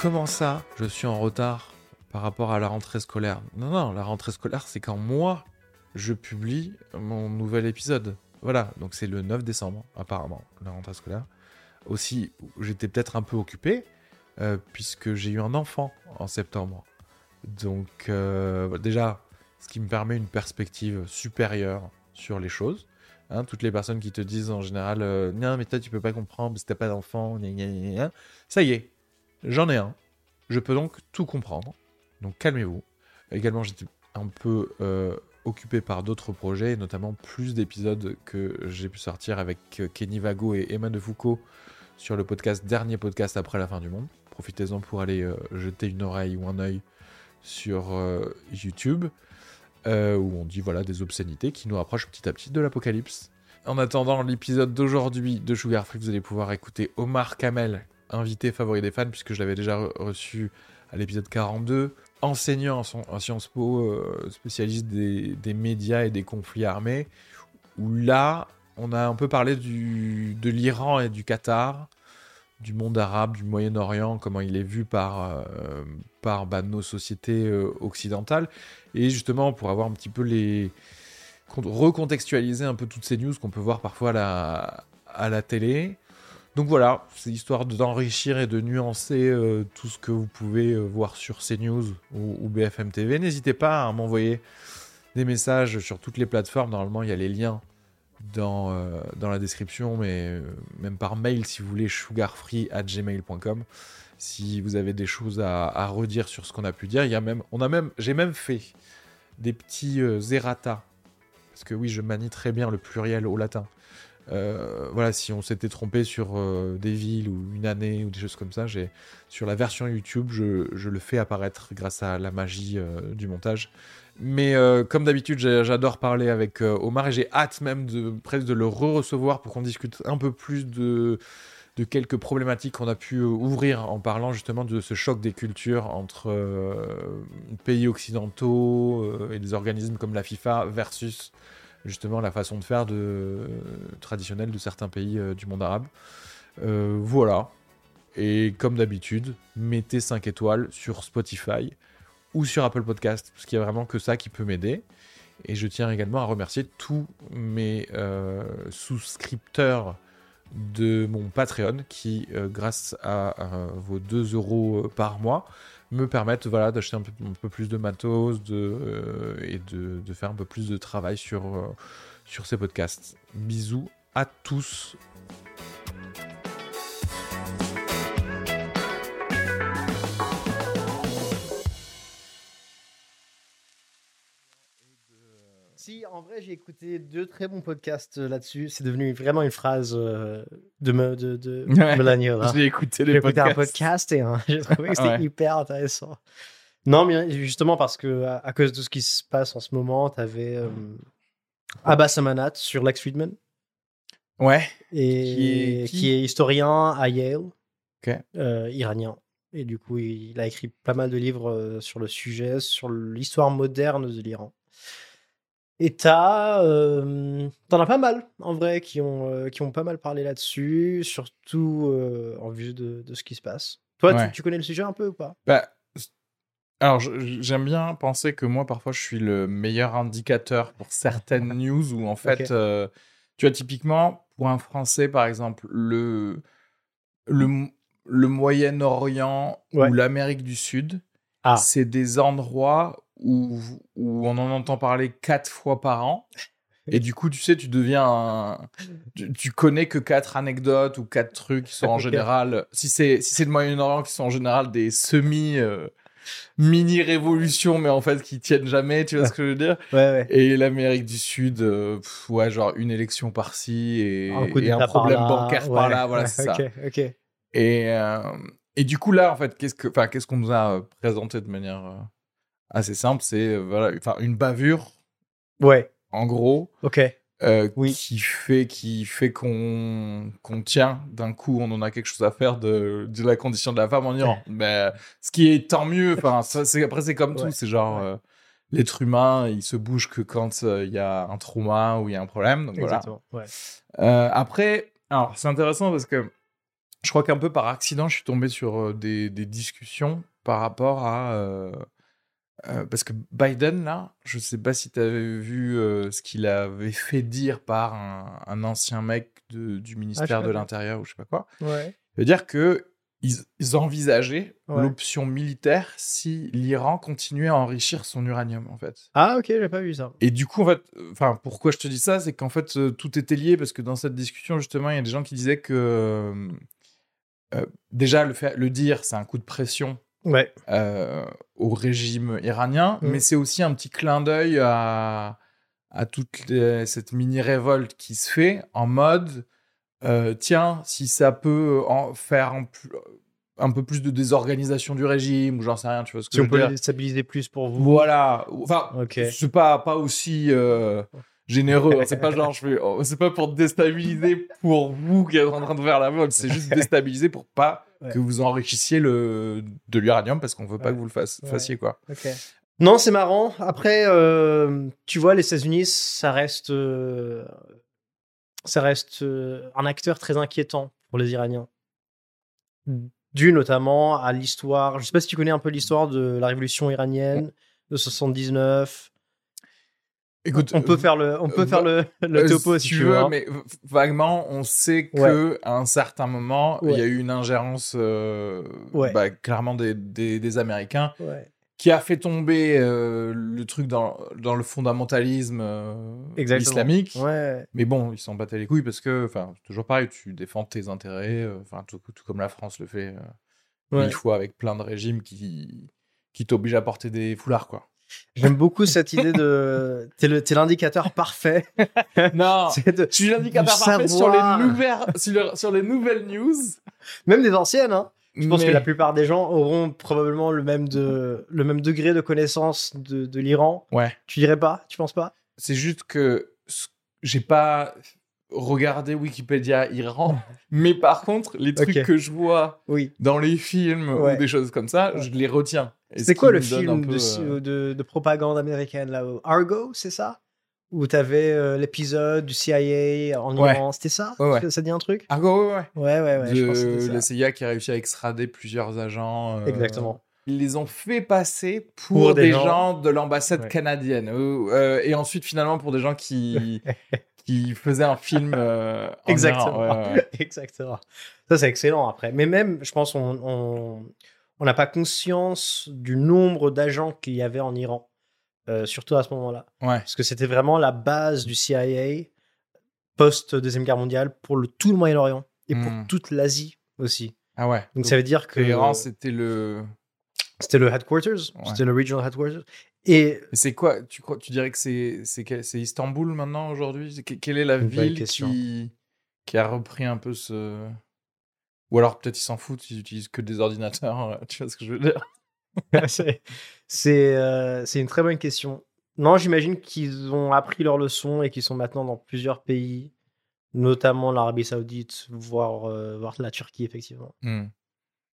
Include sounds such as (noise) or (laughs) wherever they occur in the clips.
Comment ça, je suis en retard par rapport à la rentrée scolaire Non, non, la rentrée scolaire, c'est quand moi, je publie mon nouvel épisode. Voilà, donc c'est le 9 décembre, apparemment, la rentrée scolaire. Aussi, j'étais peut-être un peu occupé, euh, puisque j'ai eu un enfant en septembre. Donc, euh, déjà, ce qui me permet une perspective supérieure sur les choses. Hein, toutes les personnes qui te disent en général, euh, non, mais toi, tu peux pas comprendre, parce que t'as pas d'enfant, ça y est, J'en ai un. Je peux donc tout comprendre. Donc calmez-vous. Également, j'étais un peu euh, occupé par d'autres projets, notamment plus d'épisodes que j'ai pu sortir avec euh, Kenny Vago et Emma de Foucault sur le podcast Dernier podcast après la fin du monde. Profitez-en pour aller euh, jeter une oreille ou un œil sur YouTube, où on dit voilà des obscénités qui nous rapprochent petit à petit de l'apocalypse. En attendant l'épisode d'aujourd'hui de Sugar Free, vous allez pouvoir écouter Omar Kamel invité favori des fans, puisque je l'avais déjà reçu à l'épisode 42, enseignant en, Sciences Po, euh, spécialiste des, médias et des conflits armés, où là, on a un peu parlé du, de l'Iran et du Qatar, du monde arabe, du Moyen-Orient, comment il est vu par, euh, bah, nos sociétés euh, occidentales, et justement pour avoir un petit peu les recontextualiser un peu toutes ces news qu'on peut voir parfois à la télé, donc voilà, c'est histoire d'enrichir et de nuancer euh, tout ce que vous pouvez euh, voir sur CNews ou, ou BFM TV. N'hésitez pas à m'envoyer des messages sur toutes les plateformes. Normalement, il y a les liens dans, euh, la description, mais même par mail si vous voulez, sugarfree@gmail.com. Si vous avez des choses à, redire sur ce qu'on a pu dire, il y a même, on a même, j'ai même fait des petits errata, parce que oui, je manie très bien le pluriel au latin. Euh, voilà, si on s'était trompé sur euh, des villes ou une année ou des choses comme ça, j'ai sur la version YouTube, je, le fais apparaître grâce à la magie euh, du montage. Mais comme d'habitude, j'adore parler avec Omar et j'ai hâte même de presque de le re-recevoir pour qu'on discute un peu plus de, de quelques problématiques qu'on a pu ouvrir en parlant justement de ce choc des cultures entre pays occidentaux et des organismes comme la FIFA versus justement la façon de faire de, traditionnelle de certains pays euh, du monde arabe. Euh, voilà. Et comme d'habitude, mettez 5 étoiles sur Spotify ou sur Apple Podcast, parce qu'il n'y a vraiment que ça qui peut m'aider. Et je tiens également à remercier tous mes euh, souscripteurs de mon Patreon qui, grâce à, vos 2 euros par mois, me permettent voilà, d'acheter un, peu, plus de matos euh, et de, de, faire un peu plus de travail sur, euh, sur ces podcasts. Bisous à tous. Si, en vrai, j'ai écouté deux très bons podcasts euh, là-dessus. C'est devenu vraiment une phrase euh, de, me, de, de (laughs) ouais, J'ai écouté les podcasts. un podcast et hein, (laughs) j'ai trouvé que c'était hyper intéressant. Non, mais justement parce que à, cause de ce qui se passe en ce moment, tu avais euh, Abbas Amanat sur Lex Friedman. Ouais. Et qui est, historien à Yale, iranien. Et du coup, il a écrit pas mal de livres sur le sujet, sur l'histoire moderne de l'Iran. Et t'as, t'en as pas mal, en vrai, qui ont, qui ont pas mal parlé là-dessus, surtout en vue de, de, ce qui se passe. Toi, tu, connais le sujet un peu ou pas? Bah, Alors, j'aime bien penser que moi, parfois, je suis le meilleur indicateur pour certaines (laughs) news où, en fait, tu vois, typiquement, pour un Français, par exemple, le, le, le Moyen-Orient ou l'Amérique du Sud, ah. c'est des endroits où, où, on en entend parler quatre fois par an. Et du coup, tu sais, tu deviens un... tu, connais que quatre anecdotes ou quatre trucs qui sont en (laughs) général, si c'est si c'est le Moyen-Orient, qui sont en général des semi euh, mini révolutions, mais en fait qui tiennent jamais. Tu vois ce que je veux dire? Ouais, ouais. Et l'Amérique du Sud, euh, ouais, genre une élection par-ci et un, problème bancaire par là. Voilà, (laughs) c'est ça. Et euh, et du coup là, en fait, qu'est-ce que, enfin, qu'est-ce qu'on nous a présenté de manière assez simple, c'est voilà, enfin une bavure. Ouais en gros. Ok. Euh, oui. qui fait qui fait qu'on qu'on tient d'un coup on en a quelque chose à faire de, de la condition de la femme en Iran mais (laughs) ce qui est tant mieux enfin c'est après c'est comme tout c'est genre euh, l'être humain il se bouge que quand euh, il y a un trauma ou il y a un problème donc Exactement. voilà après alors c'est intéressant parce que je crois qu'un peu par accident je suis tombé sur des, des discussions par rapport à euh, parce que Biden, là, je ne sais pas si tu avais vu euh, ce qu'il avait fait dire par un, ancien mec du ah, ministère de l'Intérieur ou je sais pas quoi. Ouais. veut dire que ils, envisageaient l'option militaire si l'Iran continuait à enrichir son uranium, en fait. Ah, ok, j'ai pas vu ça. Et du coup, en fait, enfin, pourquoi je te dis ça, c'est qu'en fait, euh, tout était lié parce que dans cette discussion, justement, il y a des gens qui disaient que déjà le, fait, le dire, c'est un coup de pression ouais. Euh, au régime iranien, mm. mais c'est aussi un petit clin d'œil à, à toute cette mini-révolte qui se fait en mode euh, tiens, si ça peut en faire un peu plus de désorganisation du régime, ou j'en sais rien, tu vois ce que si on peut le stabiliser plus pour vous. Voilà. Enfin, c'est pas, pas aussi. Euh, généreux. Hein. C'est pas genre, je fais, oh, c'est pas pour déstabiliser pour vous qui êtes en train de faire la vol. C'est juste (laughs) déstabiliser pour pas que vous enrichissiez le, de l'uranium parce qu'on veut pas que vous le fassiez, quoi. Non, c'est marrant. Après, euh, tu vois, les États-Unis, ça reste, euh, ça reste euh, un acteur très inquiétant pour les Iraniens. Dû notamment à l'histoire. Je sais pas si tu connais un peu l'histoire de la révolution iranienne de 79 Écoute, on peut faire le, on peut faire le, le topo si, tu veux, hein. mais vaguement, on sait que à un certain moment, il y a eu une ingérence, euh, bah, clairement des, des, Américains, qui a fait tomber euh, le truc dans, dans le fondamentalisme euh, islamique. Mais bon, ils s'en battaient les couilles parce que, enfin, toujours pareil, tu défends tes intérêts, enfin, tout, tout, comme la France le fait mille fois avec plein de régimes qui, qui t'obligent à porter des foulards, quoi. J'aime beaucoup cette (laughs) idée de. T'es l'indicateur parfait. (laughs) non, (laughs) je suis l'indicateur parfait sur les, nouvelles, sur, les nouvelles news. Même des anciennes, hein. Je pense que la plupart des gens auront probablement le même, de, le même degré de connaissance de, de l'Iran. Ouais. Tu dirais pas? Tu penses pas? C'est juste que j'ai pas regardé Wikipédia Iran, mais par contre, les trucs que je vois oui. dans les films ou des choses comme ça, je les retiens. C'est quoi le film euh, de, de, propagande américaine là Argo, c'est ça? Où t'avais avais l'épisode du CIA en Iran, c'était ça? Ça dit un truc? Argo, ouais, ouais. Ouais. De la CIA qui a réussi à extrader plusieurs agents. Euh, Exactement. Ils les ont fait passer pour, des, gens... de l'ambassade canadienne. Euh, et ensuite, finalement, pour des gens qui, (laughs) qui faisaient un film. (laughs) Exactement. (laughs) Exactement. Ça, c'est excellent après. Mais même, je pense, on on n'a pas conscience du nombre d'agents qu'il y avait en Iran, euh, surtout à ce moment-là. Parce que c'était vraiment la base du CIA post-Deuxième Guerre mondiale pour le, tout le Moyen-Orient et pour hmm. toute l'Asie aussi. Ah ouais. Donc, ça veut dire que. L'Iran, c'était le. C'était le headquarters, c'était le regional headquarters. Et, c'est quoi tu, crois, tu dirais que c'est, c'est, Istanbul maintenant aujourd'hui? Quelle est la ville qui, qui a repris un peu ce. Ou alors peut-être ils s'en foutent, ils utilisent que des ordinateurs, euh, (laughs) tu vois ce que je veux dire? (laughs) Euh, C'est une très bonne question. Non, j'imagine qu'ils ont appris leur leçon et qu'ils sont maintenant dans plusieurs pays, notamment l'Arabie Saoudite, voire, euh, voire la Turquie, effectivement. Mmh.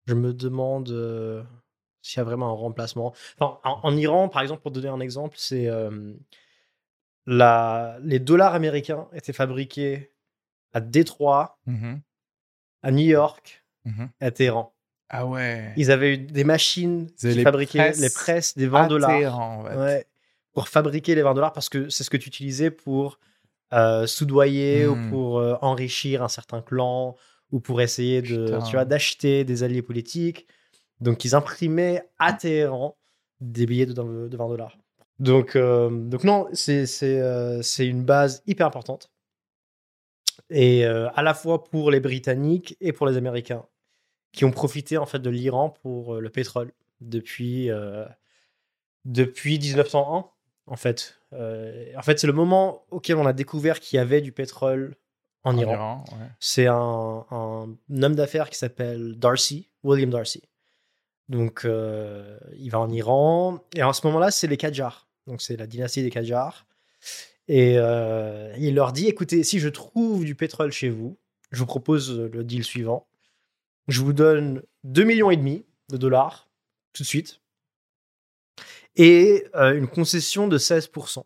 Je me demande s'il y a vraiment un remplacement. en, Iran, par exemple, pour donner un exemple, c'est la... les dollars américains étaient fabriqués à Détroit, mmh à New York, mmh à Téhéran. Ah ouais. Ils avaient eu des machines qui fabriquaient les presses des 20 dollars. pour fabriquer les 20 dollars parce que c'est ce que tu utilisais pour euh, soudoyer ou mmh. pour euh, enrichir un certain clan ou pour essayer de, tu vois, d'acheter des alliés politiques. Donc ils imprimaient à Téhéran des billets de, de 20 dollars. Donc, euh, donc non, c'est, c'est, une base hyper importante. Et à la fois pour les Britanniques et pour les Américains qui ont profité en fait de l'Iran pour le pétrole depuis, depuis 1901 en fait. en fait, c'est le moment auquel on a découvert qu'il y avait du pétrole en, Iran. C'est un, homme d'affaires qui s'appelle Darcy, William Darcy. Donc, il va en Iran. Et en ce moment-là, c'est les Qajars. Donc, c'est la dynastie des Qajars. Et il leur dit écoutez, si je trouve du pétrole chez vous, je vous propose le deal suivant je vous donne 2 millions et demi de dollars tout de suite et euh, une concession de 16%.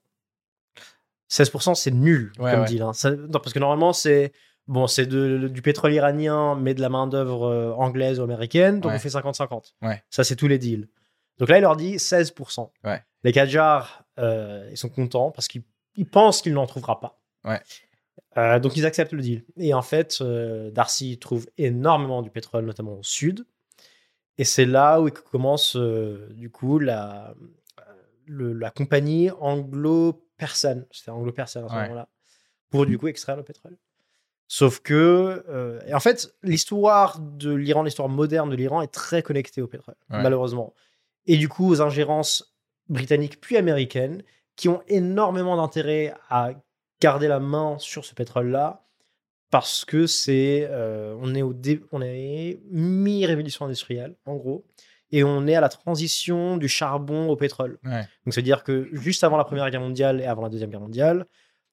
16% c'est nul comme deal. Hein. parce que normalement c'est bon, c'est du pétrole iranien mais de la main d'œuvre euh, anglaise ou américaine, donc on fait 50-50. Ça c'est tous les deals. Donc là il leur dit 16%. Les Qajars euh, ils sont contents parce qu'ils pensent qu'il n'en trouvera pas. Euh, donc ils acceptent le deal. Et en fait, euh, Darcy trouve énormément du pétrole, notamment au sud. Et c'est là où commence du coup la, la compagnie anglo-persane. C'était anglo-persane à ce moment-là. Pour du coup extraire le pétrole. Sauf que, et en fait, l'histoire de l'Iran, l'histoire moderne de l'Iran est très connectée au pétrole, malheureusement. Et du coup, aux ingérences britanniques puis américaines qui ont énormément d'intérêt à garder la main sur ce pétrole-là parce que c'est euh, on est au on est mi-révolution industrielle en gros et on est à la transition du charbon au pétrole. Donc c'est à dire que juste avant la Première Guerre mondiale et avant la Deuxième Guerre mondiale,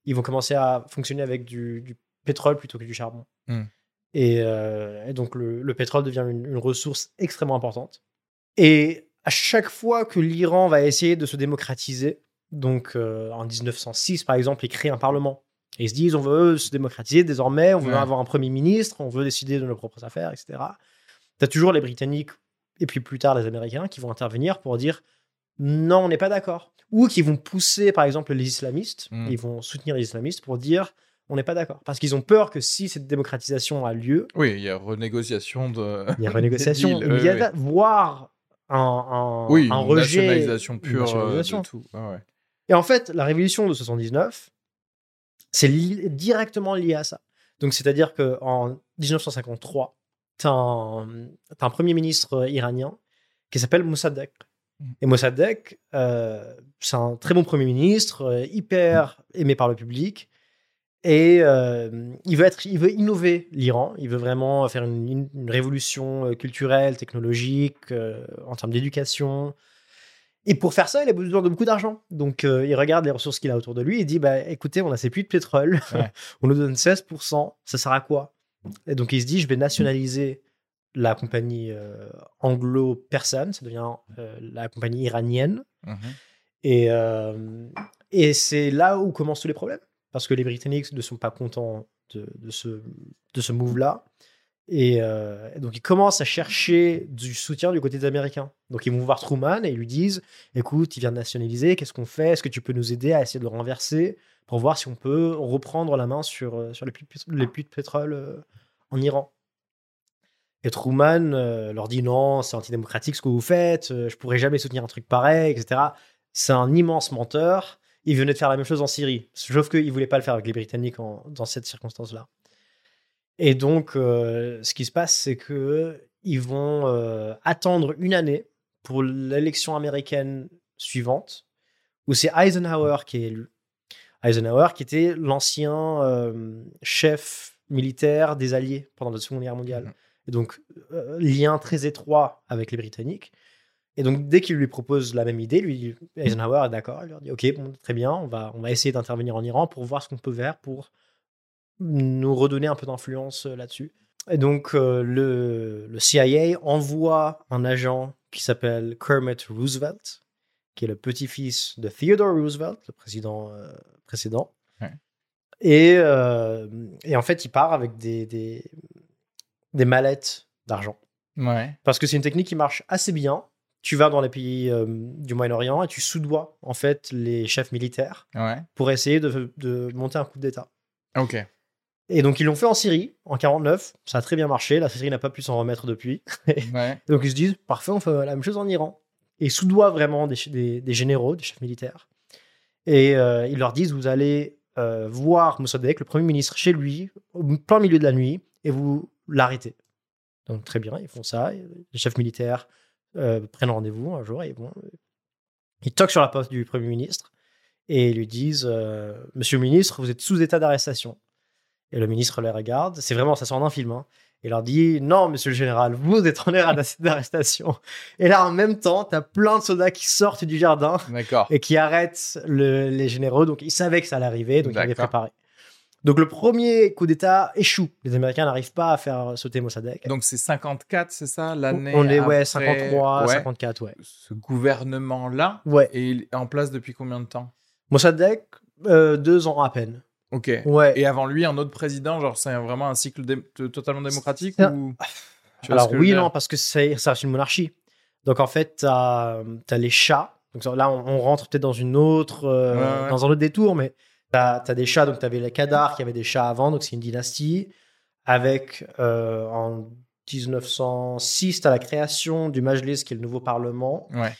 ils vont commencer à fonctionner avec du, pétrole plutôt que du charbon. Hmm. Euh, et, donc le, pétrole devient une, une, ressource extrêmement importante. Et à chaque fois que l'Iran va essayer de se démocratiser, donc, euh, en 1906, par exemple, ils créent un parlement. Et ils se disent, on veut se démocratiser désormais, on veut avoir un premier ministre, on veut décider de nos propres affaires, etc. Tu as toujours les Britanniques et puis plus tard les Américains qui vont intervenir pour dire, non, on n'est pas d'accord. Ou qui vont pousser, par exemple, les islamistes, hmm. ils vont soutenir les islamistes pour dire, on n'est pas d'accord. Parce qu'ils ont peur que si cette démocratisation a lieu. Oui, il y a renégociation de. Il y a (laughs) renégociation, il y a voire un, un, oui, un rejet. Nationalisation pure nationalisation. de tout. ouais. Et en fait, la révolution de 79, c'est directement lié à ça. Donc, c'est-à-dire qu'en 1953, tu as, un premier ministre iranien qui s'appelle Mossadegh. Mmh. Et Mossadegh, euh, c'est un très bon premier ministre, euh, hyper aimé par le public. Et euh, il, veut être, il veut innover l'Iran. Il veut vraiment faire une, une révolution culturelle, technologique, en termes d'éducation, et pour faire ça, il a besoin de beaucoup d'argent. Donc, euh, il regarde les ressources qu'il a autour de lui et dit bah, écoutez, on a assez plus de pétrole, (laughs) on nous donne 16%, ça sert à quoi? Et donc, il se dit je vais nationaliser la compagnie euh, anglo-persane, ça devient euh, la compagnie iranienne. Mhm. Et, et c'est là où commencent tous les problèmes. Parce que les Britanniques ne sont pas contents de, ce, de ce move-là. Euh, et, donc, ils commencent à chercher du soutien du côté des Américains. Donc, ils vont voir Truman et ils lui disent Écoute, il vient de nationaliser, qu'est-ce qu'on fait? Est-ce que tu peux nous aider à essayer de le renverser pour voir si on peut reprendre la main sur, euh, sur les, puits, de pétrole euh, en Iran Et Truman leur dit Non, c'est antidémocratique ce que vous faites, je pourrais jamais soutenir un truc pareil, etc. C'est un immense menteur. Il venait de faire la même chose en Syrie, sauf qu'il ne voulait pas le faire avec les Britanniques dans cette circonstance-là. Et donc, euh, ce qui se passe, c'est que ils vont euh, attendre une année pour l'élection américaine suivante, où c'est Eisenhower qui est élu. Eisenhower, qui était l'ancien euh, chef militaire des Alliés pendant la Seconde Guerre mondiale. Mmh Et donc, lien très étroit avec les Britanniques. Et donc, dès qu'il lui propose la même idée, lui, Eisenhower est d'accord. Il leur dit Ok, bon, très bien, on va, on va essayer d'intervenir en Iran pour voir ce qu'on peut faire pour nous redonner un peu d'influence euh, là-dessus. et donc, euh, le, le CIA envoie un agent qui s'appelle Kermit Roosevelt, qui est le petit-fils de Theodore Roosevelt, le président euh, précédent. Et, euh, et, en fait, il part avec des, des, des mallettes d'argent. Ouais. Parce que c'est une technique qui marche assez bien. Tu vas dans les pays du Moyen-Orient et tu soudoies en fait les chefs militaires pour essayer de, de monter un coup d'État. Ok. Et donc, ils l'ont fait en Syrie, en 49. Ça a très bien marché. La Syrie n'a pas pu s'en remettre depuis. (laughs) donc, ils se disent, parfait, on fait la même chose en Iran. Et soudoient vraiment des, des, généraux, des chefs militaires. Et euh, ils leur disent, vous allez euh, voir Mossadegh, le Premier ministre, chez lui, au plein milieu de la nuit, et vous l'arrêtez. Donc, très bien, ils font ça. Les chefs militaires euh, prennent rendez-vous un jour et bon, ils toquent sur la poste du Premier ministre et lui disent, Monsieur le ministre, vous êtes sous état d'arrestation. Et le ministre les regarde. C'est vraiment, ça sort d'un film. Hein. Et leur dit Non, monsieur le général, vous êtes en air d'arrestation. Et là, en même temps, tu as plein de soldats qui sortent du jardin et qui arrêtent les généraux. Donc, ils savaient que ça allait arriver, donc ils avaient préparé. Donc, le premier coup d'État échoue. Les Américains n'arrivent pas à faire sauter Mossadegh. Donc, c'est 54, c'est ça L'année On est, ouais, 53, 54, ouais. Ce gouvernement-là ouais. est en place depuis combien de temps? Mossadegh, euh, deux ans à peine. Ok. Ouais. Et avant lui, un autre président, genre c'est vraiment un cycle totalement démocratique ou... Alors oui, non, parce que c'est ça une monarchie. Donc en fait, tu as, les chats. Donc là, on, rentre peut-être dans une autre, euh, dans un autre détour, mais tu as, des chats. Donc tu avais les Kadar qui avaient des chats avant, donc c'est une dynastie. Avec euh, en 1906, tu as la création du Majlis, qui est le nouveau parlement. Ouais.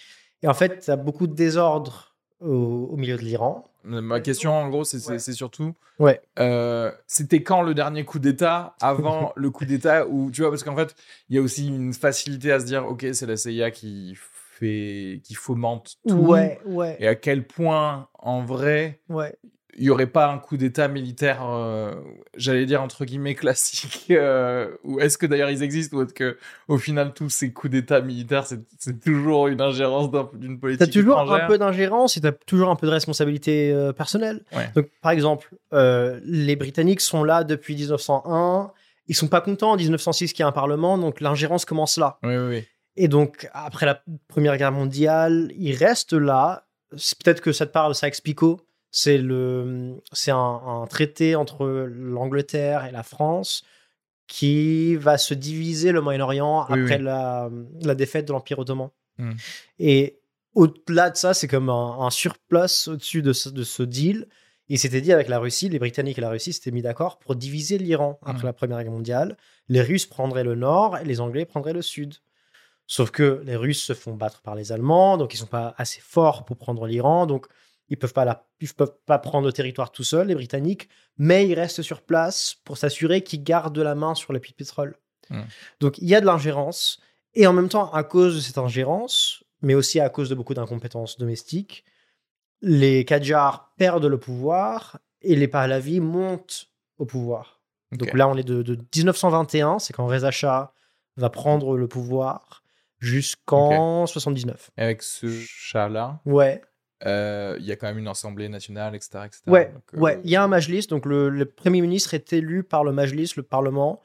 Et en fait, tu as beaucoup de désordre au, au milieu de l'Iran. Ma question, en gros, c'est surtout. Ouais. Euh, c'était quand le dernier coup d'État Avant (laughs) le coup d'État Ou tu vois, parce qu'en fait, il y a aussi une facilité à se dire, ok, c'est la CIA qui fait, qui fomente tout. Ouais, ouais. Et à quel point, en vrai, ouais il n'y aurait pas un coup d'État militaire, euh, j'allais dire entre guillemets (laughs) classique, euh, ou est-ce que d'ailleurs ils existent, ou est-ce que au final tous ces coups d'État militaires, c'est toujours une ingérence d'une politique T'as toujours un peu d'ingérence et t'as toujours un peu de responsabilité euh, personnelle. Donc par exemple, les Britanniques sont là depuis 1901, ils sont pas contents en 1906 qu'il y a un parlement, donc l'ingérence commence là. Oui, oui, oui. Et donc après la Première Guerre mondiale, ils restent là. Peut-être que ça te parle, ça explique c'est le, c'est un, traité entre l'Angleterre et la France qui va se diviser le Moyen-Orient après La, la, défaite de l'Empire ottoman. Mmh. Et au-delà de ça, c'est comme un, surplace au-dessus de ce, de ce deal. Il s'était dit avec la Russie, les Britanniques et la Russie s'étaient mis d'accord pour diviser l'Iran après mmh. la Première Guerre mondiale. Les Russes prendraient le nord et les Anglais prendraient le sud. Sauf que les Russes se font battre par les Allemands, donc ils sont pas assez forts pour prendre l'Iran. Donc ils peuvent pas la, ils peuvent pas prendre le territoire tout seuls, les Britanniques, mais ils restent sur place pour s'assurer qu'ils gardent la main sur les puits de pétrole. Mmh. Donc il y a de l'ingérence et en même temps à cause de cette ingérence, mais aussi à cause de beaucoup d'incompétences domestiques, les Qajars perdent le pouvoir et les Pahlavis montent au pouvoir. Donc là, on est de, 1921, c'est quand Reza Shah va prendre le pouvoir jusqu'en 79. Et avec ce chat-là? Ouais. Euh, il y a quand même une assemblée nationale, etc. Ouais, euh, ouais, il y a un Majlis, donc le, Premier ministre est élu par le Majlis, le Parlement,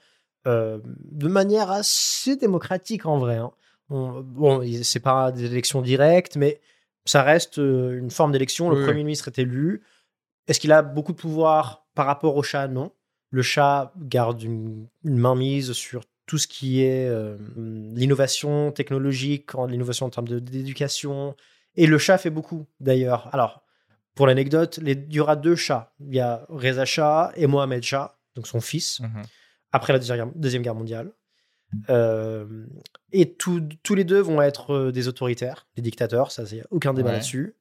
euh, de manière assez démocratique en vrai. Hein. bon, c'est pas des élections directes, mais ça reste une forme d'élection. Le Premier ministre est élu. Est-ce qu'il a beaucoup de pouvoir par rapport au chat? Non. Le chat garde une, une mainmise sur tout ce qui est l'innovation technologique, l'innovation en termes d'éducation, et le chat fait beaucoup, d'ailleurs. Alors, pour l'anecdote, il y aura deux chats. Il y a Reza Shah et Mohamed Shah, donc son fils, mhm. après la Deuxième Guerre mondiale. Euh, et tous les deux vont être euh, des autoritaires, des dictateurs, ça, il n'y a aucun débat là-dessus.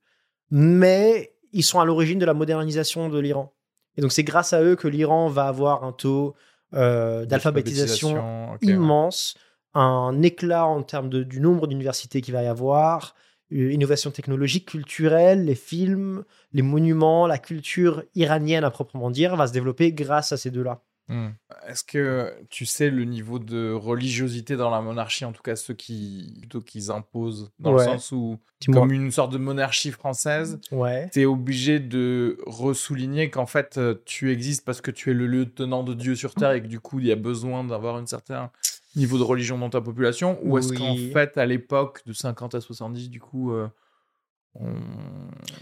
Mais ils sont à l'origine de la modernisation de l'Iran. Et donc, c'est grâce à eux que l'Iran va avoir un taux euh, d'alphabétisation immense, un éclat en termes de, du nombre d'universités qu'il va y avoir, innovation technologique, culturelle, les films, les monuments, la culture iranienne à proprement dire va se développer grâce à ces deux-là. Mmh. Est-ce que tu sais le niveau de religiosité dans la monarchie, en tout cas ceux qui plutôt qu'ils imposent, dans le sens où comme une sorte de monarchie française, ouais. tu es obligé de ressouligner qu'en fait euh, tu existes parce que tu es le lieutenant de Dieu sur terre et que du coup il y a besoin d'avoir un certain niveau de religion dans ta population, ou est-ce qu'en fait à l'époque de 50 à 70 du coup euh,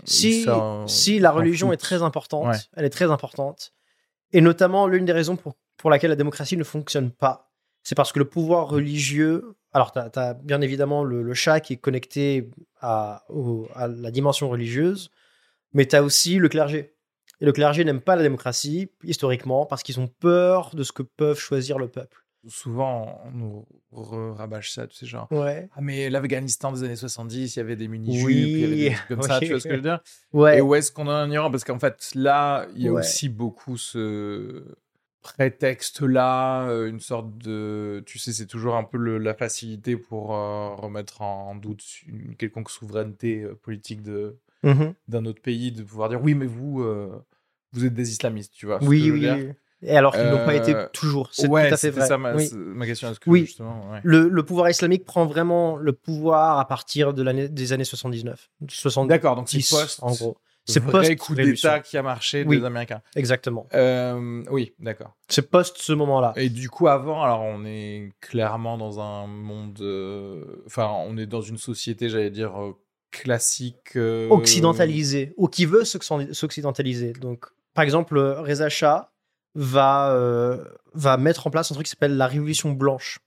si, si la religion est très importante, elle est très importante. Et notamment, l'une des raisons pour, pour laquelle la démocratie ne fonctionne pas, c'est parce que le pouvoir religieux. Alors, tu as, bien évidemment le, chat qui est connecté à, à la dimension religieuse, mais tu as aussi le clergé. Et le clergé n'aime pas la démocratie, historiquement, parce qu'ils ont peur de ce que peuvent choisir le peuple souvent on nous rabâche ça, tu sais, genre. Ouais. Ah, mais l'Afghanistan des années 70, il y avait des mini-jupes, il y avait des trucs comme ça, (laughs) tu vois ce que je veux dire? ouais. Et où est-ce qu'on en Iran Parce qu'en fait, là, il y a aussi beaucoup ce prétexte-là, euh, une sorte de. Tu sais, c'est toujours un peu la facilité pour euh, remettre en, doute une quelconque souveraineté euh, politique de. Mmh d'un autre pays de pouvoir dire oui mais vous vous êtes des islamistes tu vois oui oui, et alors qu'ils n'ont pas été euh, toujours. C'est ouais, tout à fait vrai. ça ma, ma question. Que, oui. Le, le, pouvoir islamique prend vraiment le pouvoir à partir de l'année des années 79. 70, D'accord, donc c'est post, en gros. C'est post coup d'État qui a marché des Américains. Exactement. Euh, oui, d'accord. C'est post ce moment-là. Et du coup, avant, alors on est clairement dans un monde, euh, enfin, on est dans une société, j'allais dire classique, occidentalisée, ou qui veut s'occidentaliser. Donc, par exemple, Reza Shah va, euh, va mettre en place un truc qui s'appelle la Révolution blanche.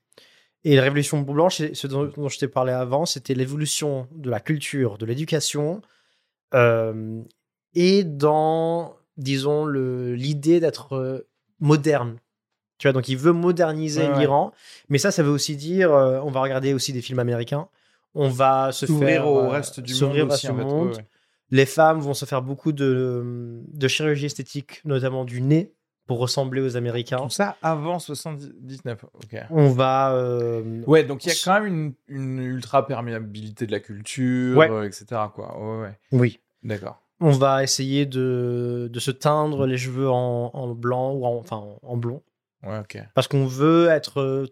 Et la Révolution blanche, ce dont, je t'ai parlé avant, c'était l'évolution de la culture, de l'éducation, euh, et dans, disons, l'idée d'être euh, moderne. Tu vois, donc il veut moderniser l'Iran, mais ça, ça veut aussi dire, on va regarder aussi des films américains, on va se faire au reste du monde, aussi, monde. Les femmes vont se faire beaucoup de, de chirurgie esthétique, notamment du nez pour ressembler aux Américains. Tout ça avant 79. Ok. On va. Euh, ouais, donc il y a quand même une, une, ultra perméabilité de la culture, euh, etc. Quoi. Ouais, ouais. Oui. D'accord. On va essayer de, de, se teindre les cheveux en, en blanc ou en, enfin en blond. Ouais, ok. Parce qu'on veut être euh,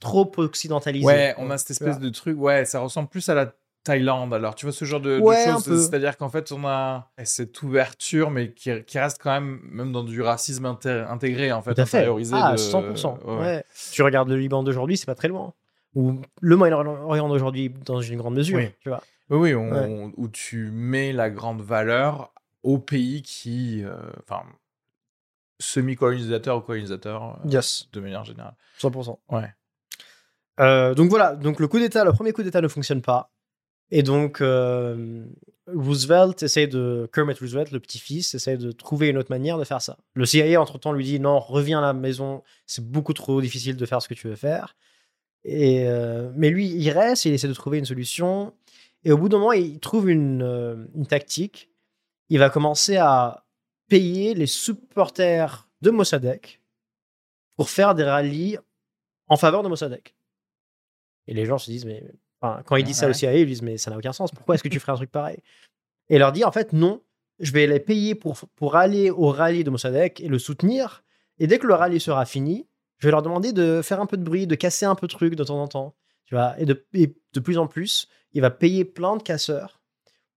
trop occidentalisé. Ouais, on a cette espèce de truc. Ouais, ça ressemble plus à la Thaïlande. Alors, tu vois ce genre de, choses C'est-à-dire qu'en fait, on a cette ouverture, mais qui, reste quand même, même dans du racisme intégré, en fait, Tout fait. Ah, 100%. Ouais. Tu regardes le Liban d'aujourd'hui, c'est pas très loin. Ou le Moyen-Orient d'aujourd'hui, dans une grande mesure. Oui, tu vois. oui, où tu mets la grande valeur au pays qui. Euh, enfin. semi-colonisateur ou colonisateur. Euh, yes. De manière générale. 100%. Ouais. Euh, donc voilà, donc le coup d'État, le premier coup d'État ne fonctionne pas. Et donc, euh, Roosevelt essaie de. Kermit Roosevelt, le petit-fils, essaie de trouver une autre manière de faire ça. Le CIA, entre-temps, lui dit non, reviens à la maison, c'est beaucoup trop difficile de faire ce que tu veux faire. Et, euh, mais lui, il reste, il essaie de trouver une solution. Et au bout d'un moment, il trouve une, euh, une tactique. Il va commencer à payer les supporters de Mossadegh pour faire des rallyes en faveur de Mossadegh. Et les gens se disent, mais quand il dit ça au CIA, ils disent Mais ça n'a aucun sens. Pourquoi est-ce que tu ferais un truc pareil? Et il leur dit En fait, non, je vais les payer pour, pour aller au rallye de Mossadegh et le soutenir. Et dès que le rallye sera fini, je vais leur demander de faire un peu de bruit, de casser un peu de trucs de temps en temps. Tu vois et de, de plus en plus, il va payer plein de casseurs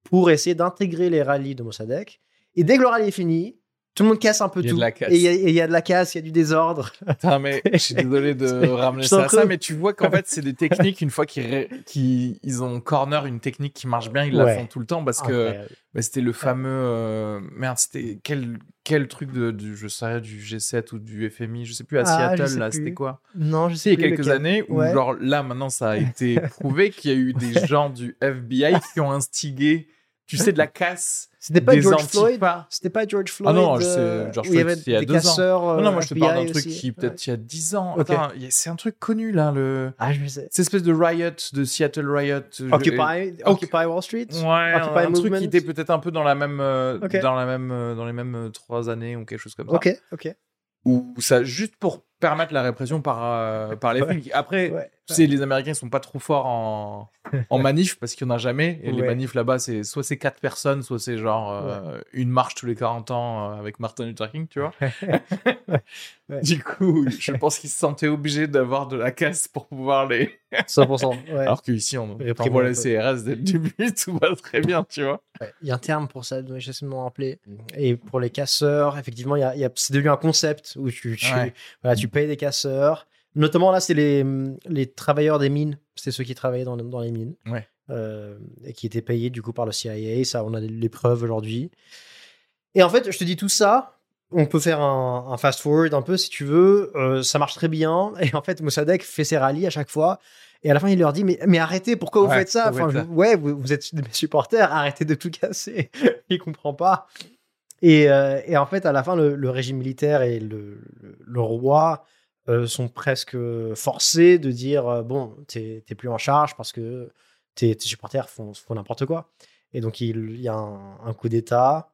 pour essayer d'intégrer les rallyes de Mossadegh. Et dès que le rallye est fini, tout le monde casse un peu tout. Et il y, a de la casse, il y a du désordre. (laughs) mais je suis (laughs) désolé de ramener ça à ça, mais tu vois qu'en fait, c'est des (laughs) techniques, une fois qu'ils ils ont corner une technique qui marche bien, ils la font tout le temps parce que bah, c'était le fameux. Euh, merde, c'était quel, quel truc de, du, je sais, du G7 ou du FMI, je sais plus, à ah, Seattle, là, c'était quoi? Non, je sais Il y a quelques années où, genre, là, maintenant, ça a été prouvé qu'il y a eu des gens du FBI qui ont instigé tu sais, de la casse. C'était pas George Floyd C'était pas George Floyd Ah non, c'est euh, George Floyd, il y a deux ans. Non, non, moi je te euh, parle d'un truc qui, peut-être, il y a dix ans. Attends, c'est un truc connu, là. Le... Ah, je sais. Cette espèce de riot, de Seattle Riot. Occupy, Occupy Wall Street? Ouais, Occupy un truc qui était peut-être un peu dans la même, euh, dans la même, dans les mêmes trois années ou quelque chose comme ça. Ok, ok. Ou ça, juste pour permettre la répression par, par les. (laughs) Après, Tu sais, les Américains sont pas trop forts en, en (laughs) manif parce qu'il n'y en a jamais. Et les manifs là-bas, c'est soit c'est quatre personnes, soit c'est genre euh, une marche tous les 40 ans euh, avec Martin Luther King, tu vois. (laughs) Du coup, je pense qu'ils se sentaient obligés d'avoir de la casse pour pouvoir les. (laughs) 100%. Alors qu'ici, on envoie les CRS dès le début, tout va très bien, tu vois. Il y a un terme pour ça, j'essaie de me rappeler. Et pour les casseurs, effectivement, y a, c'est devenu un concept où tu, tu, voilà, tu payes des casseurs Notamment là, c'est les, les travailleurs des mines. C'est ceux qui travaillaient dans, dans les mines. Euh, et qui étaient payés du coup par le CIA. Ça, on a les preuves aujourd'hui. Et en fait, je te dis tout ça. On peut faire un, fast forward un peu si tu veux. Euh, ça marche très bien. (laughs) Et en fait, Mossadegh fait ses rallyes à chaque fois. Et à la fin, il leur dit Mais, mais arrêtez, pourquoi vous faites ça? enfin, Ouais, vous, êtes mes supporters, arrêtez de tout casser. (laughs) il comprend pas. Et, euh, et, en fait, à la fin, le, régime militaire et le, le roi euh, sont presque forcés de dire euh, bon, t'es plus en charge parce que tes, supporters font, font n'importe quoi. Et donc, il, y a un, coup d'État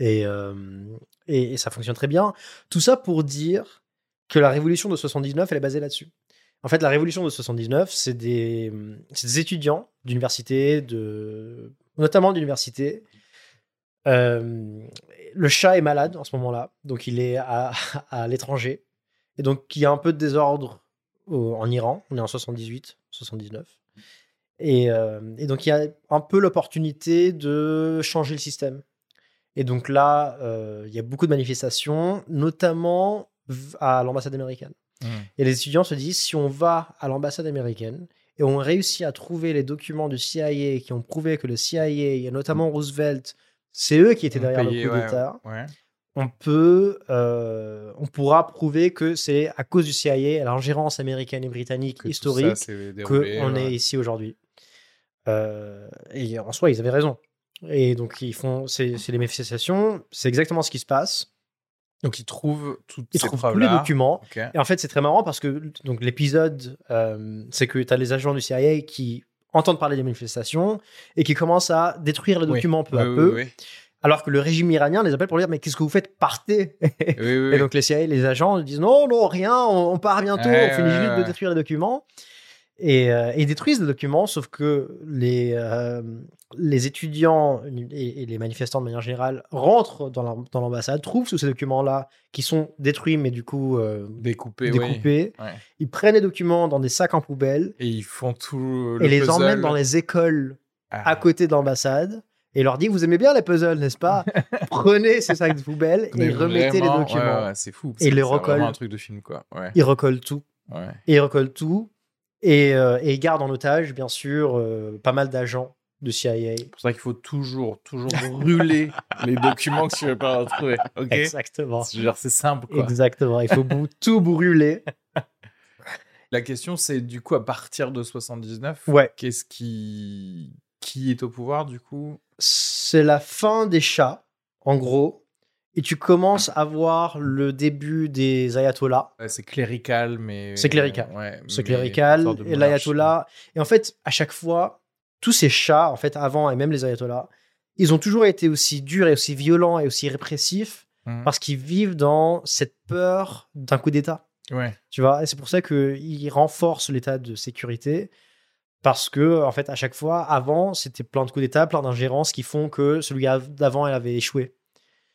euh, et, et, ça fonctionne très bien. Tout ça pour dire que la révolution de 79, elle est basée là-dessus. En fait, la révolution de 79, c'est des, des, étudiants d'université, de, notamment d'université. le chat est malade en ce moment-là, donc il est à, (laughs) à l'étranger. Et donc, il y a un peu de désordre en Iran. On est en 78, 79. Et, euh, et donc, il y a un peu l'opportunité de changer le système. Et donc là, euh, il y a beaucoup de manifestations, notamment à l'ambassade américaine. Mmh. Et les étudiants se disent, si on va à l'ambassade américaine et on réussit à trouver les documents du CIA qui ont prouvé que le CIA, et notamment Roosevelt, c'est eux qui étaient derrière le coup d'État, on peut, euh, on pourra prouver que c'est à cause du CIA, l'ingérence américaine et britannique historique, qu'on est ici aujourd'hui. Euh, et en soi, ils avaient raison. Et donc, ils font, c'est les manifestations, c'est exactement ce qui se passe. Donc, ils trouvent, toutes ils trouvent tous les documents. Et en fait, c'est très marrant parce que donc l'épisode, euh, c'est que tu as les agents du CIA qui entendent parler des manifestations et qui commencent à détruire les documents peu à peu. Alors que le régime iranien les appelle pour dire mais qu'est-ce que vous faites? Partez (laughs) Et donc les CIA, les agents disent non, non, rien, on, part bientôt, on finit juste de détruire les documents. Et, euh, détruisent les documents, sauf que les, euh, les étudiants et, les manifestants de manière générale rentrent dans l'ambassade, trouvent tous ces documents-là qui sont détruits, mais du coup euh, découpés. découpés. Ils prennent les documents dans des sacs en poubelle. Et ils font tout. et les emmènent dans les écoles à ah. côté de l'ambassade et leur dit Vous aimez bien les puzzles, n'est-ce pas (laughs) Prenez ces sacs de poubelle et remettez les documents. c'est fou. Et ils les recollent. un truc de film, quoi. Ils recollent tout. Et ils recollent tout. Et, euh, et, ils gardent en otage, bien sûr, euh, pas mal d'agents de CIA. C'est pour ça qu'il faut toujours, toujours brûler (laughs) les documents que tu ne veux pas retrouver. Exactement. C'est simple. Quoi. Exactement. Il faut tout brûler. (laughs) La question, c'est du coup, à partir de 79, ouais. qu'est-ce qui... qui est au pouvoir du coup? C'est la fin des chats, en gros, et tu commences à voir le début des ayatollahs. c'est clérical, mais. C'est clérical. c'est clérical. Et l'ayatollah. Et en fait, à chaque fois, tous ces chats, en fait, avant et même les ayatollahs, ils ont toujours été aussi durs et aussi violents et aussi répressifs mmh. parce qu'ils vivent dans cette peur d'un coup d'État. Ouais. Tu vois, et c'est pour ça qu'ils renforcent l'état de sécurité parce que en fait à chaque fois avant c'était plein de coups d'état plein d'ingérences qui font que celui d'avant elle avait échoué.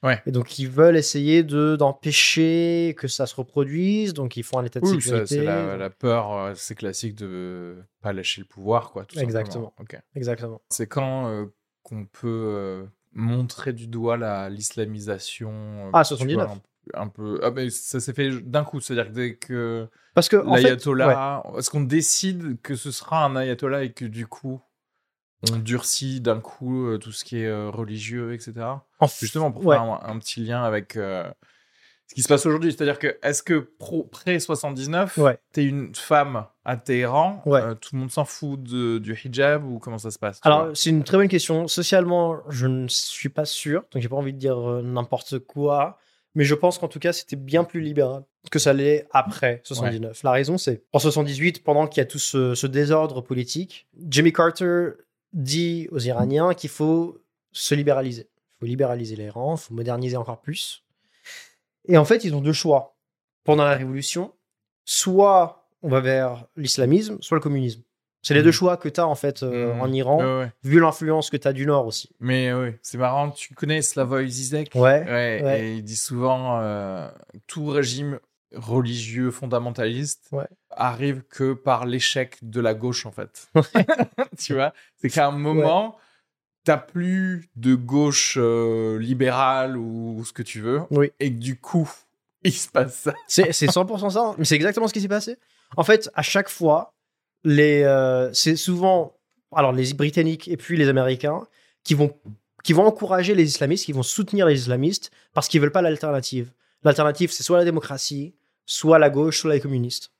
Ouais. et donc ils veulent essayer de d'empêcher que ça se reproduise. Donc ils font un état de sécurité. c'est la, peur euh, c'est classique de pas lâcher le pouvoir quoi tout exactement. Exactement. C'est quand euh, qu'on peut euh, montrer du doigt l'islamisation ah 79 un peu. Ah, mais ça s'est fait d'un coup, c'est-à-dire que dès que parce que l'ayatollah, est-ce qu'on décide que ce sera un ayatollah et que du coup on durcit d'un coup euh, tout ce qui est euh, religieux, etc. Justement pour faire un, petit lien avec euh, ce qui se passe aujourd'hui, c'est-à-dire que est-ce que pro, pré 79, t'es une femme à Téhéran, tout le monde s'en fout du hijab ou comment ça se passe Alors c'est une très bonne question. Socialement, je ne suis pas sûr, donc j'ai pas envie de dire n'importe quoi. Mais je pense qu'en tout cas, c'était bien plus libéral que ça l'est après 79. La raison, c'est en 78, pendant qu'il y a tout ce, désordre politique, Jimmy Carter dit aux Iraniens qu'il faut se libéraliser. Il faut libéraliser les rangs, il faut moderniser encore plus. Et en fait, ils ont deux choix. Pendant la Révolution, soit on va vers l'islamisme, soit le communisme. C'est les deux choix que tu as en fait Mhm. en Iran, ouais. vu l'influence que tu as du Nord aussi. Mais oui, c'est marrant. Tu connais Slavoj Zizek Ouais. Ouais, ouais. Et il dit souvent euh, tout régime religieux fondamentaliste arrive que par l'échec de la gauche en fait. (laughs) tu vois, c'est qu'à un moment, t'as plus de gauche euh, libérale ou ce que tu veux, Oui. et que du coup, (laughs) il se passe ça. C'est 100% ça. Mais c'est exactement ce qui s'est passé. En fait, à chaque fois, les, euh, c'est souvent alors les Britanniques et puis les Américains qui vont, qui vont encourager les islamistes, qui vont soutenir les islamistes parce qu'ils veulent pas l'alternative. L'alternative, c'est soit la démocratie, soit la gauche, soit les communistes.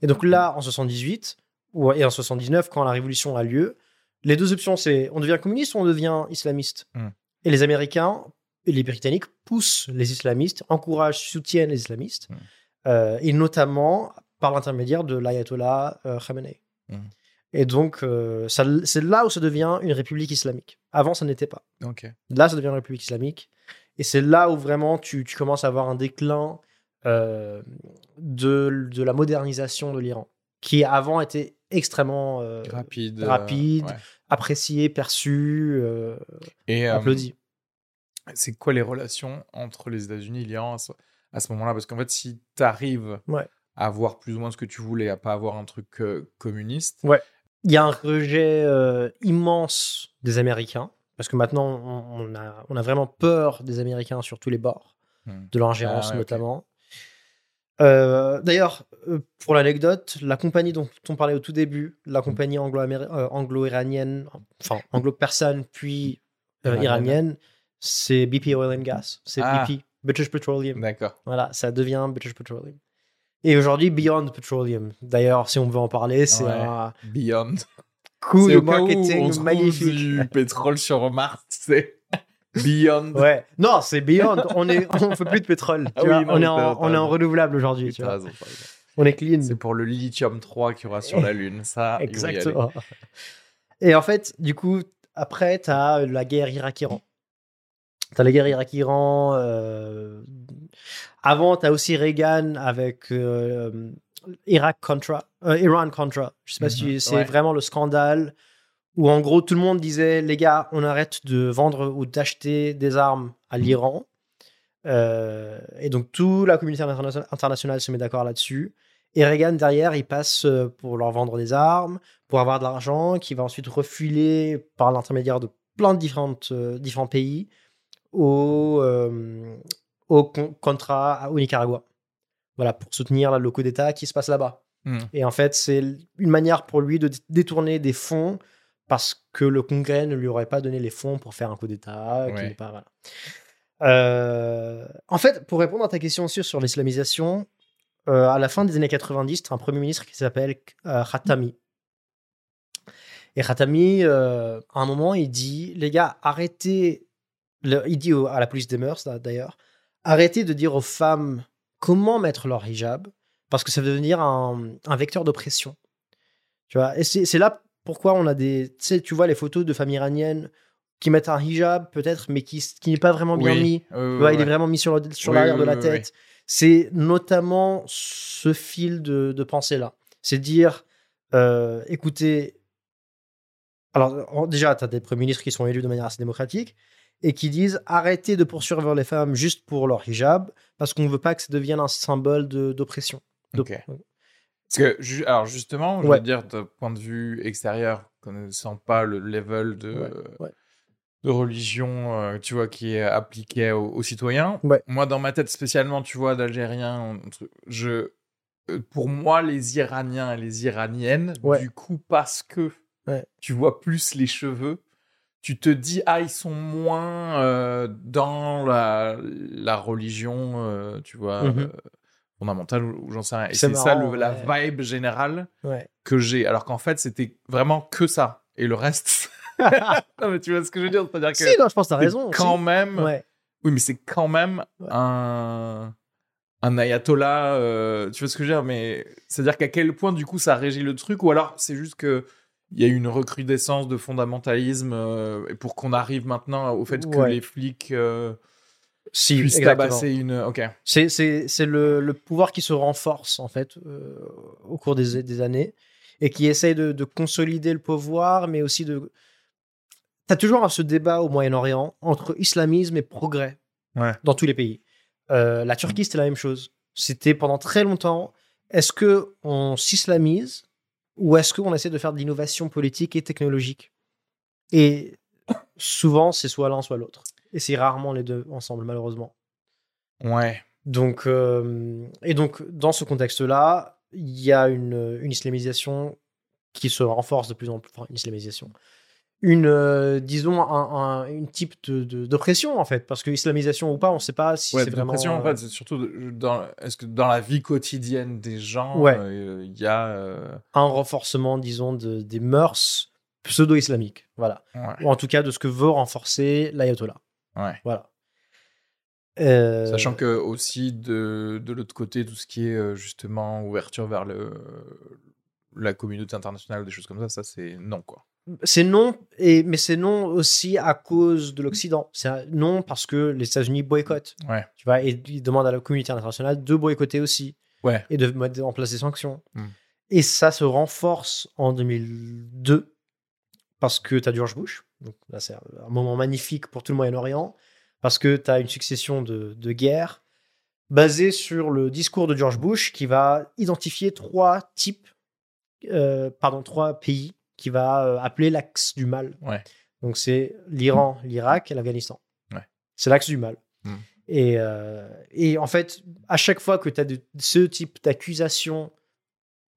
Et donc là, en 78 ou, et en 79, quand la révolution a lieu, les deux options, c'est on devient communiste ou on devient islamiste. Hmm. Et les Américains et les Britanniques poussent les islamistes, encouragent, soutiennent les islamistes, Hmm. euh, et notamment par l'intermédiaire de l'ayatollah euh, Khamenei. Hmm. Et donc, euh, c'est là où ça devient une république islamique. Avant, ça n'était pas. Là, ça devient une république islamique. Et c'est là où vraiment tu, tu commences à avoir un déclin euh, de, de la modernisation de l'Iran, qui avant était extrêmement euh, Rapide. euh, rapide. ouais. apprécié, perçu, Et applaudi. c'est quoi les relations entre les États-Unis et l'Iran à ce, moment-là? Parce qu'en fait, si tu arrives Ouais. Avoir plus ou moins ce que tu voulais, à pas avoir un truc euh, communiste, Il y a un rejet euh, immense des Américains, parce que maintenant, on, on a, on a vraiment peur des Américains sur tous les bords, Hmm. de l'ingérence Ah ouais, notamment. Euh, D'ailleurs, pour l'anecdote, la compagnie dont on parlait au tout début, la Hmm. compagnie anglo-iranienne, enfin anglo-persane puis Iranienne. iranienne, c'est BP Oil and Gas. C'est Ah. BP, British Petroleum. d'accord. Voilà, ça devient British Petroleum. Et aujourd'hui, Beyond Petroleum. D'ailleurs, si on veut en parler, c'est Ouais. un Beyond. coup C'est de on marketing trouve magnifique. du pétrole sur Mars, c'est Beyond. Ouais. Non, c'est Beyond. On est, on fait plus de pétrole. tu Ah oui, vois. non, on est en, on est renouvelable aujourd'hui. Tu vois. raison. On est clean. C'est pour le lithium 3 qu'il y aura sur la Lune. Ça. Exactement. Et en fait, du coup, après, tu as la guerre Irak-Iran. Tu as la guerre Irak-Iran. euh, Avant, tu as aussi Reagan avec euh, Irak-Contra, euh, Iran-Contra. Je sais pas si Mhm, c'est ouais. vraiment le scandale où, en gros, tout le monde disait les gars, on arrête de vendre ou d'acheter des armes à l'Iran. Euh, et donc, toute la communauté interna- internationale se met d'accord là-dessus. Et Reagan, derrière, il passe pour leur vendre des armes, pour avoir de l'argent, qui va ensuite refiler par l'intermédiaire de plein de différentes, différents pays au, euh, au con- Contra, au Nicaragua. Voilà, pour soutenir le coup d'État qui se passe là-bas. Hmm. Et en fait, c'est une manière pour lui de détourner des fonds parce que le Congrès ne lui aurait pas donné les fonds pour faire un coup d'État. qui Ouais. n'est pas- voilà. Euh, en fait, pour répondre à ta question aussi sur l'islamisation, euh, à la fin des années 90, tu as un premier ministre qui s'appelle euh, Khatami. Et Khatami, à un moment, il dit Les gars, arrêtez. Le- il dit à la police des mœurs, d'ailleurs arrêtez de dire aux femmes comment mettre leur hijab, parce que ça va devenir un, un vecteur d'oppression. Tu vois Et c'est là pourquoi on a des. Tu sais, tu vois les photos de femmes iraniennes qui mettent un hijab, peut-être, mais qui, qui n'est pas vraiment bien Oui. mis. Oui, Tu oui, vois, il est vraiment mis sur, l'arrière de la tête. C'est notamment ce fil de, de pensée-là. C'est dire, euh, écoutez, alors déjà, tu as des premiers ministres qui sont élus de manière assez démocratique et qui disent arrêtez de poursuivre les femmes juste pour leur hijab parce qu'on ne veut pas que ça devienne un symbole d'oppression. D'op- Ok. Parce que, alors justement, je Ouais. veux dire, d'un point de vue extérieur, connaissant pas le level de, Ouais, ouais. de religion, euh, tu vois, qui est appliqué aux, aux citoyens, moi, dans ma tête, spécialement, tu vois, d'Algériens, je, euh, pour moi, les Iraniens et les Iraniennes, du coup, parce que tu vois plus les cheveux, tu te dis, ah, ils sont moins euh, dans la, la religion, euh, tu vois, Mhm. euh, fondamentale, ou, ou j'en sais rien. Et C'est c'est ça la vibe générale Ouais. que j'ai. Alors qu'en fait, c'était vraiment que ça. Et le reste. (laughs) non, mais tu vois ce que je veux dire? C'est-à-dire que. si, non, je pense que tu as c'est raison. Quand même. Ouais. Oui, mais c'est quand même un. Un ayatollah, euh, tu vois ce que je veux dire? Mais c'est-à-dire qu'à quel point, du coup, ça régit le truc? Ou alors, c'est juste que. Il y a eu une recrudescence de fondamentalisme euh, pour qu'on arrive maintenant au fait que Ouais. les flics euh, si, puisse tabasser une. Ok. C'est le, le, pouvoir qui se renforce en fait au cours des, des, années et qui essaye de, de, consolider le pouvoir, mais aussi de. Tu as toujours ce débat au Moyen-Orient entre islamisme et progrès dans tous les pays. la Turquie, c'était la même chose. C'était pendant très longtemps est-ce que on s'islamise ou est-ce qu'on essaie de faire de l'innovation politique et technologique? Et souvent, c'est soit l'un, soit l'autre. Et c'est rarement les deux ensemble, malheureusement. Ouais. Donc, euh, et donc, dans ce contexte-là, il y a une, une, islamisation qui se renforce de plus en plus. Enfin, une islamisation une, euh, disons, un, une type d'oppression, de, en fait. Parce que islamisation ou pas, on ne sait pas si c'est vraiment... Oppression, en fait, c'est surtout dans, est-ce que dans la vie quotidienne des gens, euh, il y a... Euh, un renforcement, disons, de, des mœurs pseudo-islamiques, voilà. Ou en tout cas, de ce que veut renforcer l'ayatollah. Ouais. Voilà. Sachant que aussi, de, de l'autre côté, tout ce qui est justement ouverture vers le, la communauté internationale, des choses comme ça, ça c'est non, quoi. C'est non, et, mais c'est non aussi à cause de l'Occident. C'est non parce que les États-Unis boycottent. Ouais. Tu vois, et ils demandent à la communauté internationale de boycotter aussi. Ouais. Et de mettre en place des sanctions. Hmm. Et ça se renforce en 2002 parce que tu as George Bush. Donc là, c'est un moment magnifique pour tout le Moyen-Orient parce que tu as une succession de, de guerres basées sur le discours de George Bush qui va identifier trois types, euh, pardon, trois pays qui va euh, appeler l'axe du mal. Ouais. Donc c'est l'Iran, l'Irak et l'Afghanistan. Ouais. C'est l'axe du mal. Hmm. Et, euh, et, en fait, à chaque fois que tu as de, ce type d'accusation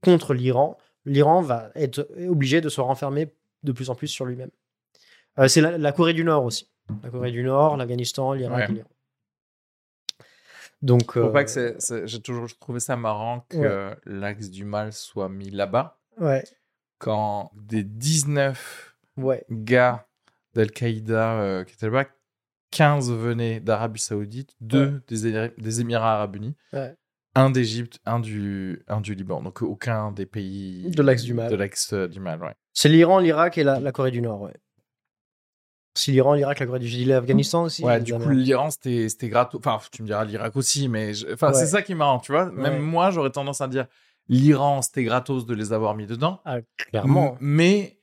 contre l'Iran, l'Iran va être obligé de se renfermer de plus en plus sur lui-même. Euh, c'est la, Corée du Nord aussi. La Corée du Nord, l'Afghanistan, l'Irak et l'Iran. Donc, Faut pas que j'ai toujours trouvé ça marrant que l'axe du mal soit mis là-bas. Ouais quand des 19 ouais. gars d'Al-Qaïda euh, qui étaient là-bas, 15 venaient d'Arabie Saoudite, 2 des, des, Émirats Arabes Unis, un d'Égypte, un du, un du Liban. Donc aucun des pays de l'axe du mal. De l'axe euh, du mal, ouais. C'est l'Iran, l'Irak et la, la, Corée du Nord, ouais. C'est l'Iran, l'Irak, la Corée du Sud, l'Afghanistan aussi. Ouais, du coup, l'Iran, c'était gratos. Enfin, tu me diras l'Irak aussi, mais enfin, c'est ça qui est marrant, tu vois. Même moi, j'aurais tendance à dire l'Iran, c'était gratos de les avoir mis dedans. Ah, clairement. mais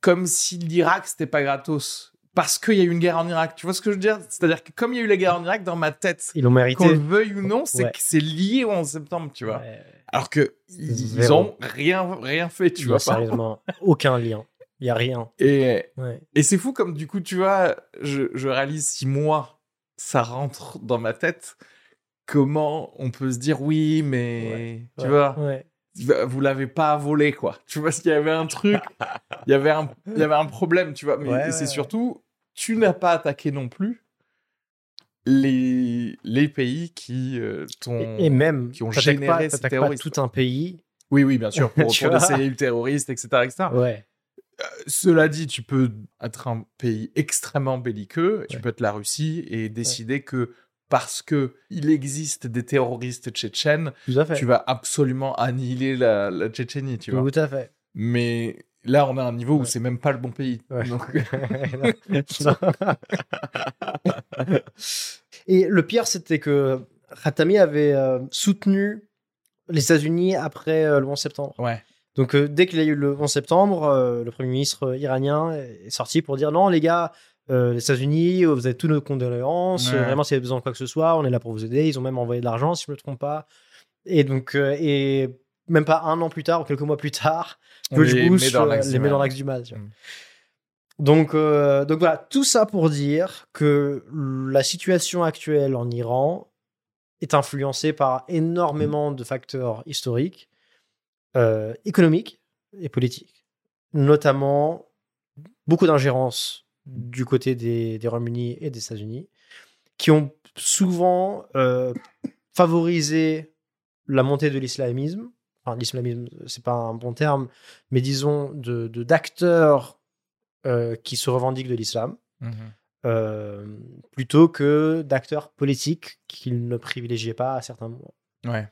comme si l'Irak, c'était pas gratos. Parce qu'il y a eu une guerre en Irak. Tu vois ce que je veux dire? C'est-à-dire que comme il y a eu la guerre en Irak, dans ma tête, ils l'ont mérité. Qu'on le veuille ou non, c'est que c'est lié au 11 septembre, tu vois. Alors que ils ont rien, rien fait, tu vois. Sérieusement, aucun lien. Il y a rien. Et, et c'est fou comme du coup, tu vois, je, je réalise si moi, ça rentre dans ma tête, comment on peut se dire oui, mais tu vois, vous l'avez pas volé quoi. (laughs) Tu vois, qu'il y avait un truc, il y avait un, il y avait un problème, tu vois. Mais c'est surtout, tu n'as pas attaqué non plus les, les pays qui euh, t'ont et, même qui ont généré pas, pas tout un pays. Oui, oui, bien sûr, (laughs) pour, pour des cellules terroristes, etc., etc. Ouais. Euh, cela dit, tu peux être un pays extrêmement belliqueux, tu peux être la Russie et décider que parce que il existe des terroristes tchétchènes, tu vas absolument annihiler la, la Tchétchénie, tu vois. Tout à fait. Mais là, on a un niveau où c'est même pas le bon pays. (laughs) (laughs) Et le pire, c'était que Khatami avait euh, soutenu les États-Unis après euh, le 11 septembre. Ouais. Donc, euh, dès qu'il y a eu le 11 septembre, le Premier ministre iranien est sorti pour dire non, les gars, euh, les États-Unis, euh, vous avez tous nos condoléances. Vraiment, si vous avez besoin de quoi que ce soit, on est là pour vous aider. Ils ont même envoyé de l'argent, si je ne me trompe pas. Et donc, euh, et même pas un an plus tard ou quelques mois plus tard, George Bush les met dans l'axe du mal. Mm. Donc, donc voilà, tout ça pour dire que la situation actuelle en Iran est influencée par énormément de facteurs historiques, économiques et politiques, notamment beaucoup d'ingérence du côté des, des Royaumes-Unis et des États-Unis, qui ont souvent euh, favorisé la montée de l'islamisme. Enfin, l'islamisme, c'est pas un bon terme, mais disons de d'acteurs euh, qui se revendiquent de l'islam, mmh euh, plutôt que d'acteurs politiques qu'ils ne privilégiaient pas à certains moments. Ouais.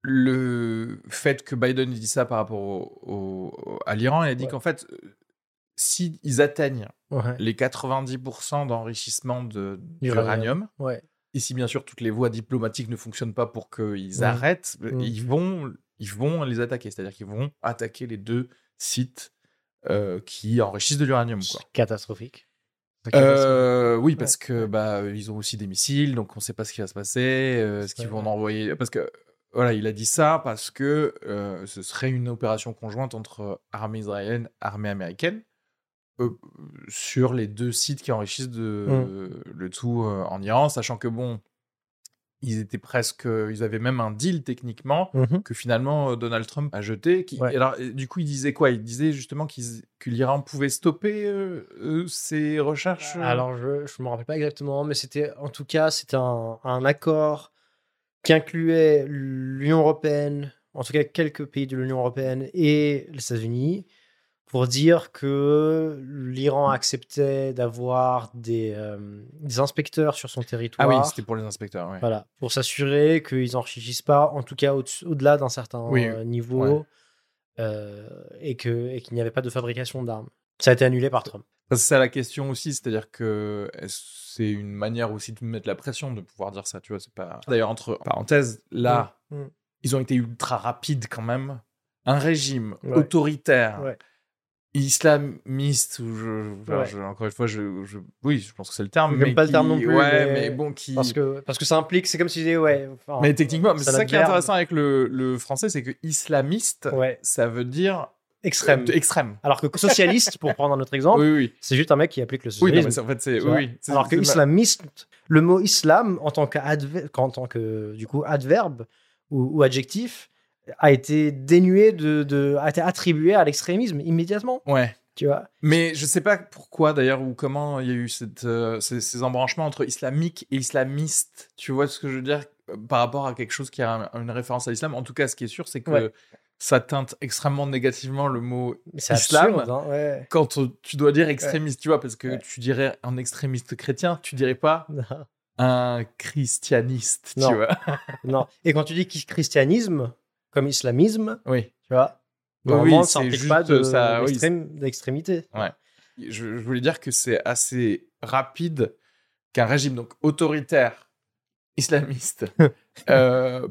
Le fait que Biden dit ça par rapport au, à l'Iran, il a dit qu'en fait, s'ils atteignent les 90% d'enrichissement d'uranium, ouais. et si bien sûr toutes les voies diplomatiques ne fonctionnent pas pour qu'ils arrêtent, mmh. ils, vont, ils vont les attaquer. C'est-à-dire qu'ils vont attaquer les deux sites euh, qui enrichissent de l'uranium. Catastrophique. Euh, oui, parce que bah ils ont aussi des missiles, donc on ne sait pas ce qui va se passer, euh, ce qu'ils vont envoyer. Parce que voilà, il a dit ça parce que ce serait une opération conjointe entre armée israélienne, armée américaine, sur les deux sites qui enrichissent de, mmh. le tout en Iran, sachant que bon, ils étaient presque, ils avaient même un deal techniquement mmh que finalement Donald Trump a jeté. Qui, alors, du coup, il disait quoi? Il disait justement que l'Iran pouvait stopper ses recherches. Alors, je ne me rappelle pas exactement, mais c'était en tout cas c'était un, un, accord qui incluait l'Union européenne, en tout cas quelques pays de l'Union européenne et les États-Unis, pour dire que l'Iran acceptait d'avoir des, euh, des, inspecteurs sur son territoire. Ah oui, c'était pour les inspecteurs. Voilà, pour s'assurer qu'ils n'enrichissent pas, en tout cas au-delà d'un certain niveau, euh, et qu'il et n'y avait pas de fabrication d'armes. Ça a été annulé par Trump. C'est ça la question aussi, c'est-à-dire que c'est une manière aussi de mettre la pression de pouvoir dire ça, tu vois. C'est pas. D'ailleurs, entre parenthèses, là, mmh, mmh. ils ont été ultra rapides quand même. Un régime autoritaire islamiste ou je, encore une fois je, oui je pense que c'est le terme mais pas le terme non plus ouais mais, bon qui parce que parce que ça implique c'est comme si disais ouais mais techniquement c'est ça qui est intéressant avec le, le français c'est que islamiste ouais. ça veut dire extrême. extrême. Alors que socialiste pour prendre un autre exemple oui, oui. c'est juste un mec qui applique le socialisme. oui, en fait c'est oui, alors que islamiste le mot islam en tant en tant que du coup adverbe ou, ou adjectif a été dénué de, de a été attribué à l'extrémisme immédiatement. Ouais. Tu vois. Mais je sais pas pourquoi d'ailleurs ou comment il y a eu cette, euh, ces, embranchements entre islamique et islamiste. Tu vois ce que je veux dire euh, par rapport à quelque chose qui a une référence à l'islam. En tout cas, ce qui est sûr, c'est que ça teinte extrêmement négativement le mot islam hein, quand tu dois dire extrémiste, tu vois, parce que tu dirais un extrémiste chrétien, tu dirais pas (laughs) un christianiste, tu vois. (laughs) non. Et quand tu dis christianisme, comme islamisme. Oui. Tu vois Normalement, oui, ça n'implique pas d'extrémité. ouais. Je, voulais dire que c'est assez rapide qu'un régime donc autoritaire, islamiste, (laughs) euh,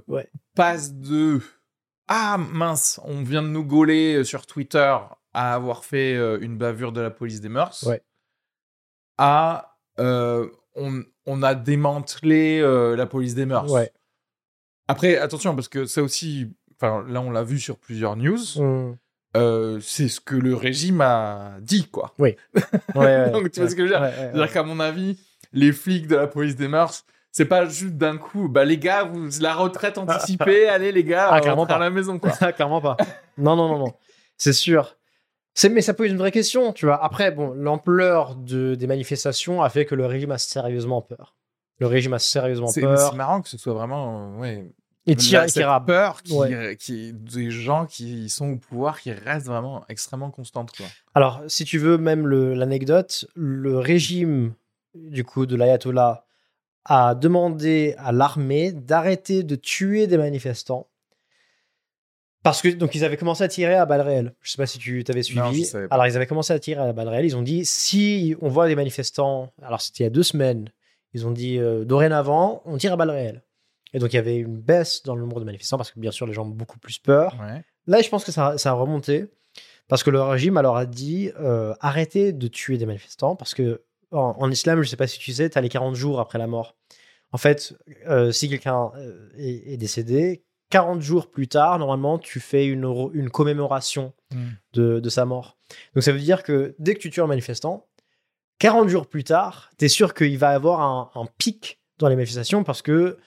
passe de ah mince, on vient de nous gauler sur Twitter à avoir fait euh, une bavure de la police des mœurs, à euh, on, on, a démantelé la police des mœurs. Après, attention, parce que ça aussi, là on l'a vu sur plusieurs news, mmh. euh, c'est ce que le régime a dit, quoi. Oui. (laughs) Donc tu vois ce que je veux dire? C'est-à-dire qu'à mon avis, les flics de la police des mœurs, c'est pas juste d'un coup, bah les gars, vous, la retraite anticipée, (laughs) allez les gars, ah, clairement pas. à la maison, quoi. Ah, (laughs) clairement pas. Non, non, non, non. C'est sûr. Mais ça pose une vraie question, tu vois. Après, bon, l'ampleur de, des manifestations a fait que le régime a sérieusement peur. Le régime a sérieusement peur. C'est marrant que ce soit vraiment, ouais, et qui a peur qui, qui, des gens qui sont au pouvoir qui restent vraiment extrêmement constantes. Quoi. Alors, si tu veux même l'anecdote, le, régime du coup de l'ayatollah a demandé à l'armée d'arrêter de tuer des manifestants parce que donc ils avaient commencé à tirer à balles réelles. Je sais pas si tu t'avais suivi. alors ils avaient commencé à tirer à balles réelles. Ils ont dit si on voit des manifestants, alors c'était il y a deux semaines, ils ont dit euh, dorénavant on tire à balles réelles. Et donc, il y avait une baisse dans le nombre de manifestants parce que, bien sûr, les gens ont beaucoup plus peur. Là, je pense que ça, ça, a remonté parce que le régime alors a dit euh, arrêtez de tuer des manifestants parce que en, islam, je ne sais pas si tu sais, tu as les 40 jours après la mort. En fait, euh, si quelqu'un euh, est, décédé, 40 jours plus tard, normalement, tu fais une, une commémoration hmm. de, de, sa mort. Donc ça veut dire que dès que tu tues un manifestant, 40 jours plus tard, tu es sûr qu'il va y avoir un, un, pic dans les manifestations parce que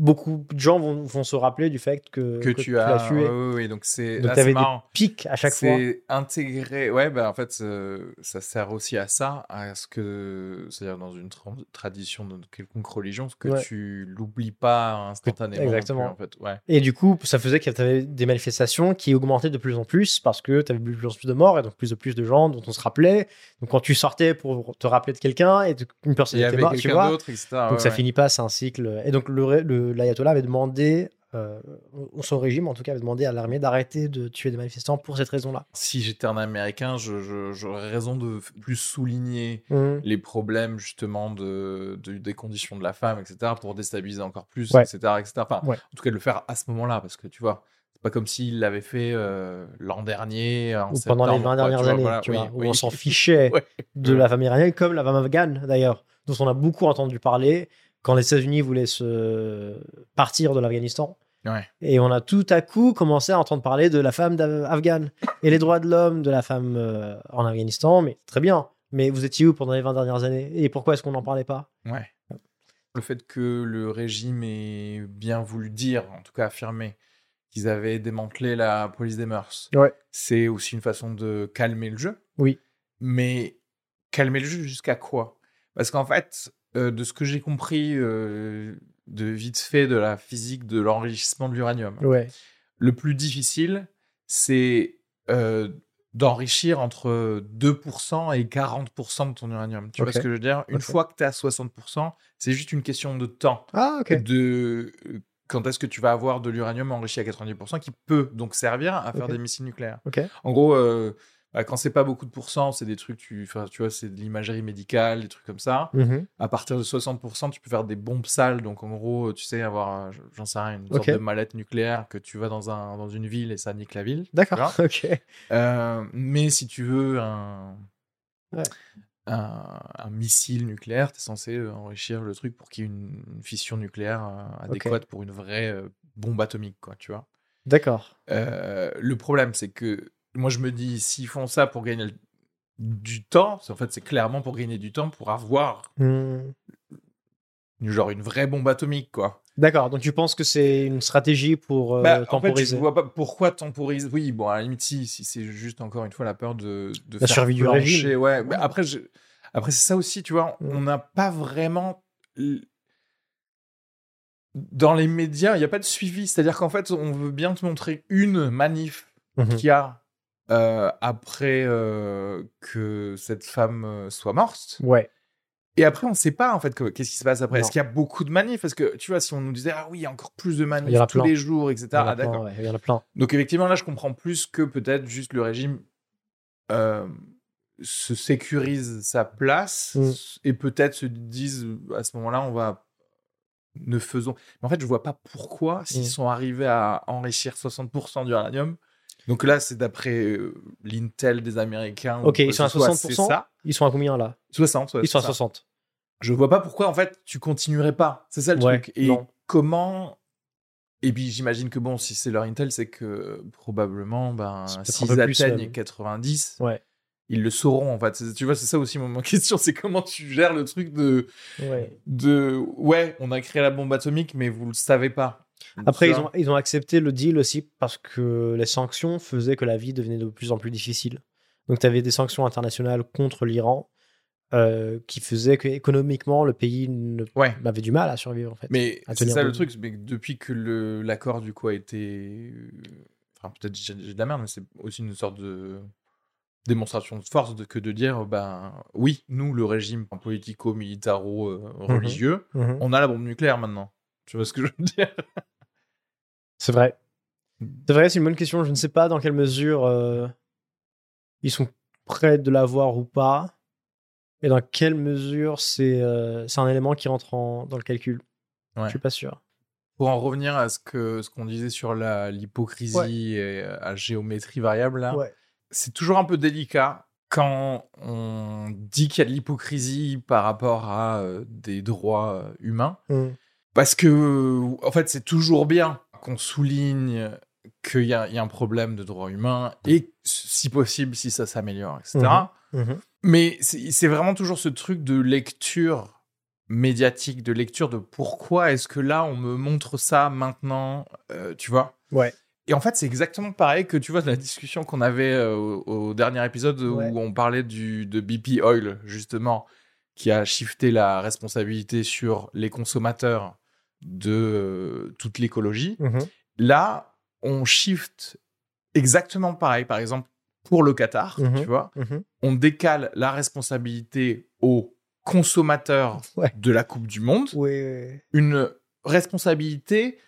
beaucoup de gens vont, vont, se rappeler du fait que, que, tu, as, tué. Oui, oui, donc c'est donc avais des pics à chaque fois. C'est intégré. Ouais, bah en fait, euh, ça sert aussi à ça, à ce que, c'est-à-dire dans une tradition de quelconque religion, que tu l'oublies pas instantanément. Exactement. en fait. ouais. Et du coup, ça faisait qu'il y avait des manifestations qui augmentaient de plus en plus parce que tu avais de plus en plus de morts et donc plus de plus de gens dont on se rappelait. Donc quand tu sortais pour te rappeler de quelqu'un et une personne était morte, tu vois. Donc ça finit pas, c'est un cycle. Et donc le, le l'ayatollah avait demandé euh, son régime, en tout cas, avait demandé à l'armée d'arrêter de tuer des manifestants pour cette raison-là. Si j'étais un Américain, j'aurais raison de plus souligner Mmh. les problèmes justement de, de- des conditions de la femme, etc., pour déstabiliser encore plus, Ouais. etc., etc. Enfin, Ouais. En tout cas, de le faire à ce moment-là, parce que tu vois, c'est pas comme s'il l'avait fait euh, l'an dernier, en Ou pendant les septembre, 20 quoi, dernières années, voilà, tu oui, vois, où oui. on s'en (laughs) fichait Ouais. de la femme iranienne, comme la femme afghane d'ailleurs, dont on a beaucoup entendu parler quand les États-Unis voulaient se partir de l'Afghanistan. Ouais. Et on a tout à coup commencé à entendre parler de la femme afghane et les droits de l'homme de la femme euh, en Afghanistan. Mais très bien. Mais vous étiez où pendant les 20 dernières années Et pourquoi est-ce qu'on n'en parlait pas? Ouais. Le fait que le régime ait bien voulu dire, en tout cas affirmer, qu'ils avaient démantelé la police des mœurs, Ouais. c'est aussi une façon de calmer le jeu. Oui. Mais calmer le jeu jusqu'à quoi? Parce qu'en fait, euh, de ce que j'ai compris euh, de vite fait de la physique de l'enrichissement de l'uranium, Ouais. le plus difficile, c'est euh, d'enrichir entre 2% et 40% de ton uranium. Tu vois ce que je veux dire? Une fois que tu es à 60%, c'est juste une question de temps. Ah. De quand est-ce que tu vas avoir de l'uranium enrichi à 90% qui peut donc servir à faire des missiles nucléaires. En gros, bah, quand c'est pas beaucoup de pourcents, c'est des trucs, tu, tu vois, c'est de l'imagerie médicale, des trucs comme ça. Mhm. À partir de 60%, tu peux faire des bombes sales. Donc, en gros, tu sais, avoir, euh, j'en sais rien, une sorte de mallette nucléaire que tu vas dans, un, dans une ville et ça nique la ville. D'accord. Ok. Euh, mais si tu veux un, Ouais. un, un missile nucléaire, tu es censé euh, enrichir le truc pour qu'il y ait une, une fission nucléaire euh, adéquate pour une vraie euh, bombe atomique, quoi, tu vois. D'accord. Le problème, c'est que moi, je me dis, s'ils font ça pour gagner le- du temps, c'est- en fait, c'est clairement pour gagner du temps, pour avoir Hmm. genre une vraie bombe atomique, quoi. D'accord. Donc tu penses que c'est une stratégie pour euh, Bah, en fait, temporiser? je vois pas pourquoi temporiser? Oui, bon, à la limite, si, si c'est juste encore une fois la peur de, de La faire survie du régime. Ouais, mais après, je- après c'est ça aussi, tu vois, Mm. on n'a pas vraiment. Dans les médias, il n'y a pas de suivi. C'est-à-dire qu'en fait, on veut bien te montrer une manif qu'il y a euh, après euh, que cette femme euh, soit morte. Ouais. Et après, on ne sait pas en fait que- qu'est-ce qui se passe après. Est-ce qu'il y a beaucoup de manifs? Parce que tu vois, si on nous disait ah oui, il y a encore plus de manifs tous plein. les jours, etc. Il y en a Ah, plein, d'accord. ouais, il y en a plein. Donc effectivement, là, je comprends plus que peut-être juste le régime euh, se sécurise sa place Mm. et peut-être se disent à ce moment-là, on va ne faisons. Mais en fait, je vois pas pourquoi s'ils Mm. sont arrivés à enrichir 60% d'uranium. Donc là, c'est d'après euh, l'Intel des Américains. Ok, quoi ils sont à ce soit, 60%. C'est ça. Ils sont à combien là 60. ouais, Ils sont à c'est ça. 60. Je vois pas pourquoi en fait tu continuerais pas. C'est ça le Ouais, truc. Et non. comment Et puis j'imagine que bon, si c'est leur Intel, c'est que probablement, ben, s'ils plus, atteignent même. 90, Ouais. ils le sauront en fait. Tu vois, c'est ça aussi mon ma (laughs) question, c'est comment tu gères le truc de Ouais. de ouais, on a créé la bombe atomique, mais vous le savez pas. Après, ils ont, ils ont accepté le deal aussi parce que les sanctions faisaient que la vie devenait de plus en plus difficile. Donc, tu avais des sanctions internationales contre l'Iran euh, qui faisaient que économiquement le pays ne- Ouais. avait du mal à survivre en fait. Mais c'est ça le truc, mais depuis que l'accord du coup a été. euh, Enfin, peut-être j'ai de la merde, mais c'est aussi une sorte de démonstration de force de, que de dire ben oui, nous, le régime politico-militaro-religieux, Mhm. on a la bombe nucléaire maintenant. Tu vois ce que je veux dire? C'est vrai. C'est vrai, c'est une bonne question. Je ne sais pas dans quelle mesure euh, ils sont prêts de l'avoir ou pas. Et dans quelle mesure c'est euh, c'est un élément qui rentre en- dans le calcul. Ouais. Je suis pas sûr. Pour en revenir à ce que ce qu'on disait sur la- l'hypocrisie Ouais. et euh, à géométrie variable, là, Ouais. c'est toujours un peu délicat quand on dit qu'il y a de l'hypocrisie par rapport à euh, des droits humains. Mhm. Parce que, en fait, c'est toujours bien qu'on souligne qu'il y, a il y a un problème de droits humains et, si possible, si ça s'améliore, etc. Mhm. Mais c'est vraiment toujours ce truc de lecture médiatique, de lecture de pourquoi est-ce que là, on me montre ça maintenant, euh, tu vois? Ouais. et en fait, c'est exactement pareil que tu vois la discussion qu'on avait euh, au, au dernier épisode Ouais. où on parlait du, de BP Oil, justement, qui a shifté la responsabilité sur les consommateurs de euh, toute l'écologie. Mhm. Là, on shift exactement pareil. Par exemple, pour le Qatar, Mhm. tu vois, Mhm. on décale la responsabilité aux consommateurs Ouais. de la Coupe du Monde une responsabilité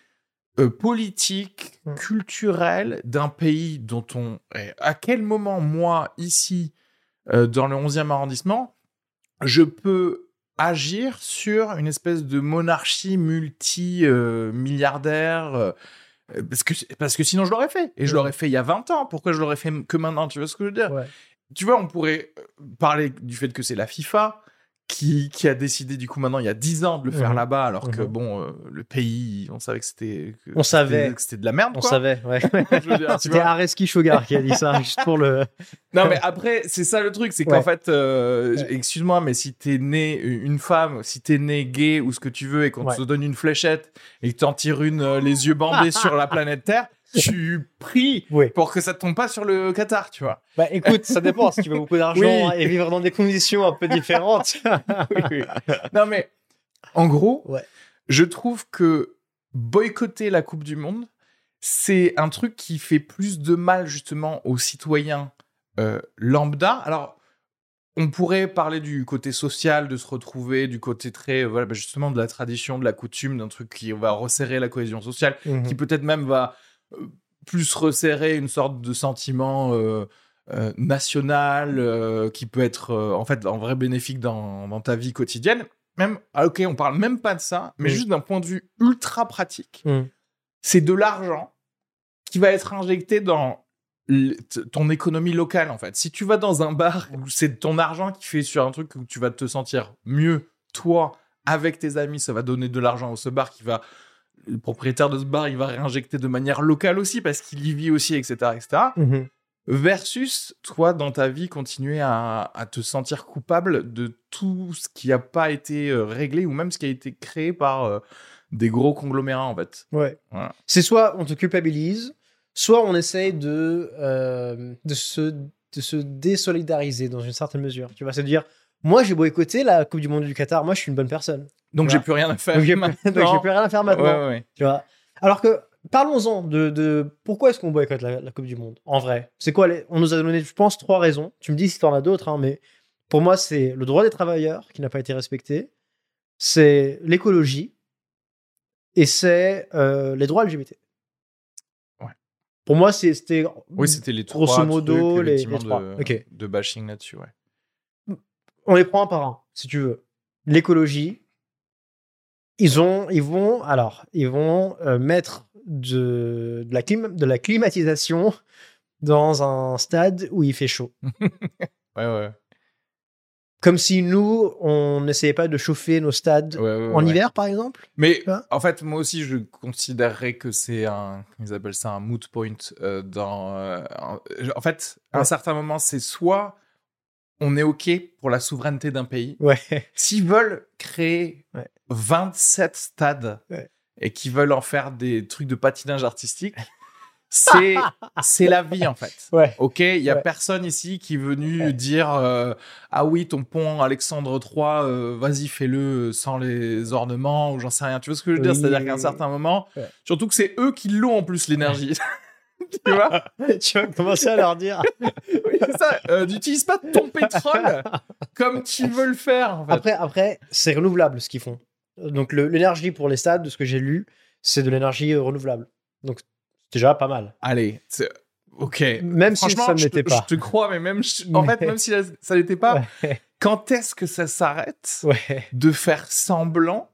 euh, politique, mmh. culturelle d'un pays dont on... À quel moment, moi, ici, euh, dans le 11e arrondissement, je peux agir sur une espèce de monarchie multi-milliardaire parce que, parce que sinon je l'aurais fait. Et je l'aurais fait il y a 20 ans. Pourquoi je l'aurais fait que maintenant Tu vois ce que je veux dire? Tu vois, on pourrait parler du fait que c'est la FIFA, qui, qui, a décidé du coup maintenant il y a 10 ans de le faire mmh. là-bas alors que mmh. bon euh, le pays on savait que c'était on savait. que c'était de la merde on savait ouais. (laughs) C'était Areski Sugar qui a dit ça juste pour le (laughs) non mais après c'est ça le truc c'est qu'en fait euh, excuse-moi mais si t'es né une femme si t'es né gay ou ce que tu veux et qu'on te donne une fléchette et que t'en tires une euh, les yeux bandés (laughs) sur la planète Terre (laughs) tu pries pour que ça te tombe pas sur le Qatar, tu vois. Bah écoute, ça dépend. si tu veux beaucoup d'argent (laughs) et vivre dans des conditions un peu différentes. (laughs) non mais, en gros, je trouve que boycotter la Coupe du Monde, c'est un truc qui fait plus de mal justement aux citoyens euh, lambda. Alors, on pourrait parler du côté social, de se retrouver, du côté très, voilà, bah, justement, de la tradition, de la coutume, d'un truc qui va resserrer la cohésion sociale, mmh qui peut-être même va plus resserrer une sorte de sentiment euh, euh, national euh, qui peut être en fait en vrai bénéfique dans, ta vie quotidienne. Même, ah, ok, on parle même pas de ça, mais mm. juste d'un point de vue ultra pratique, mm. c'est de l'argent qui va être injecté dans ton économie locale en fait. Si tu vas dans un bar c'est ton argent qui fait sur un truc où tu vas te sentir mieux, toi, avec tes amis, ça va donner de l'argent au ce bar qui va le propriétaire de ce bar, il va réinjecter de manière locale aussi parce qu'il y vit aussi, etc., etc. Mhm. Versus toi, dans ta vie, continuer à, te sentir coupable de tout ce qui n'a pas été euh, réglé ou même ce qui a été créé par euh, des gros conglomérats, en fait. Ouais. C'est soit on te culpabilise, soit on essaye de, euh, de, se, de se désolidariser dans une certaine mesure. Tu vas se dire, moi, j'ai boycotté la Coupe du Monde du Qatar, moi, je suis une bonne personne. Donc j'ai plus rien à faire. Donc j'ai plus rien à faire maintenant. Tu vois. Alors que parlons-en de, de, pourquoi est-ce qu'on boycotte la, la, Coupe du Monde en vrai? C'est quoi On nous a donné, je pense, trois raisons. Tu me dis si tu en as d'autres, hein, mais pour moi, c'est le droit des travailleurs qui n'a pas été respecté, c'est l'écologie et c'est euh, les droits LGBT. Ouais. Pour moi, c'était oui, c'était les trois grosso modo les, les trois. De, de bashing là-dessus. Ouais. On les prend un par un, si tu veux. L'écologie, ils, ont, ils vont, alors, ils vont euh, mettre de, de, la de la climatisation dans un stade où il fait chaud. (laughs) ouais, ouais. Comme si nous, on n'essayait pas de chauffer nos stades en hiver, par exemple. Mais en fait, moi aussi, je considérerais que c'est un, ils appellent ça un moot point. Euh, dans, euh, en, fait, à un certain moment, c'est soit on est OK pour la souveraineté d'un pays. Ouais. S'ils veulent créer 27 stades et qu'ils veulent en faire des trucs de patinage artistique, (laughs) c'est c'est la vie en fait. Ouais. Ok, il y a personne ici qui est venu dire euh, ah oui ton pont Alexandre III, euh, vas-y fais-le sans les ornements ou j'en sais rien. Tu vois ce que je veux dire? C'est-à-dire qu'à un certain moment, surtout que c'est eux qui l'ont en plus l'énergie. (laughs) (laughs) tu vois Tu vas commencer à leur dire. (laughs) oui, c'est ça. Euh, n'utilise pas ton pétrole comme tu (laughs) veux le faire. Après, après c'est renouvelable ce qu'ils font. Donc l'énergie pour les stades, de ce que j'ai lu, c'est de l'énergie renouvelable. Donc c'est déjà pas mal. Allez, ok. Même si ça ne l'était pas. Je te crois, mais même en fait, même si ça n'était pas, quand est-ce que ça s'arrête de faire semblant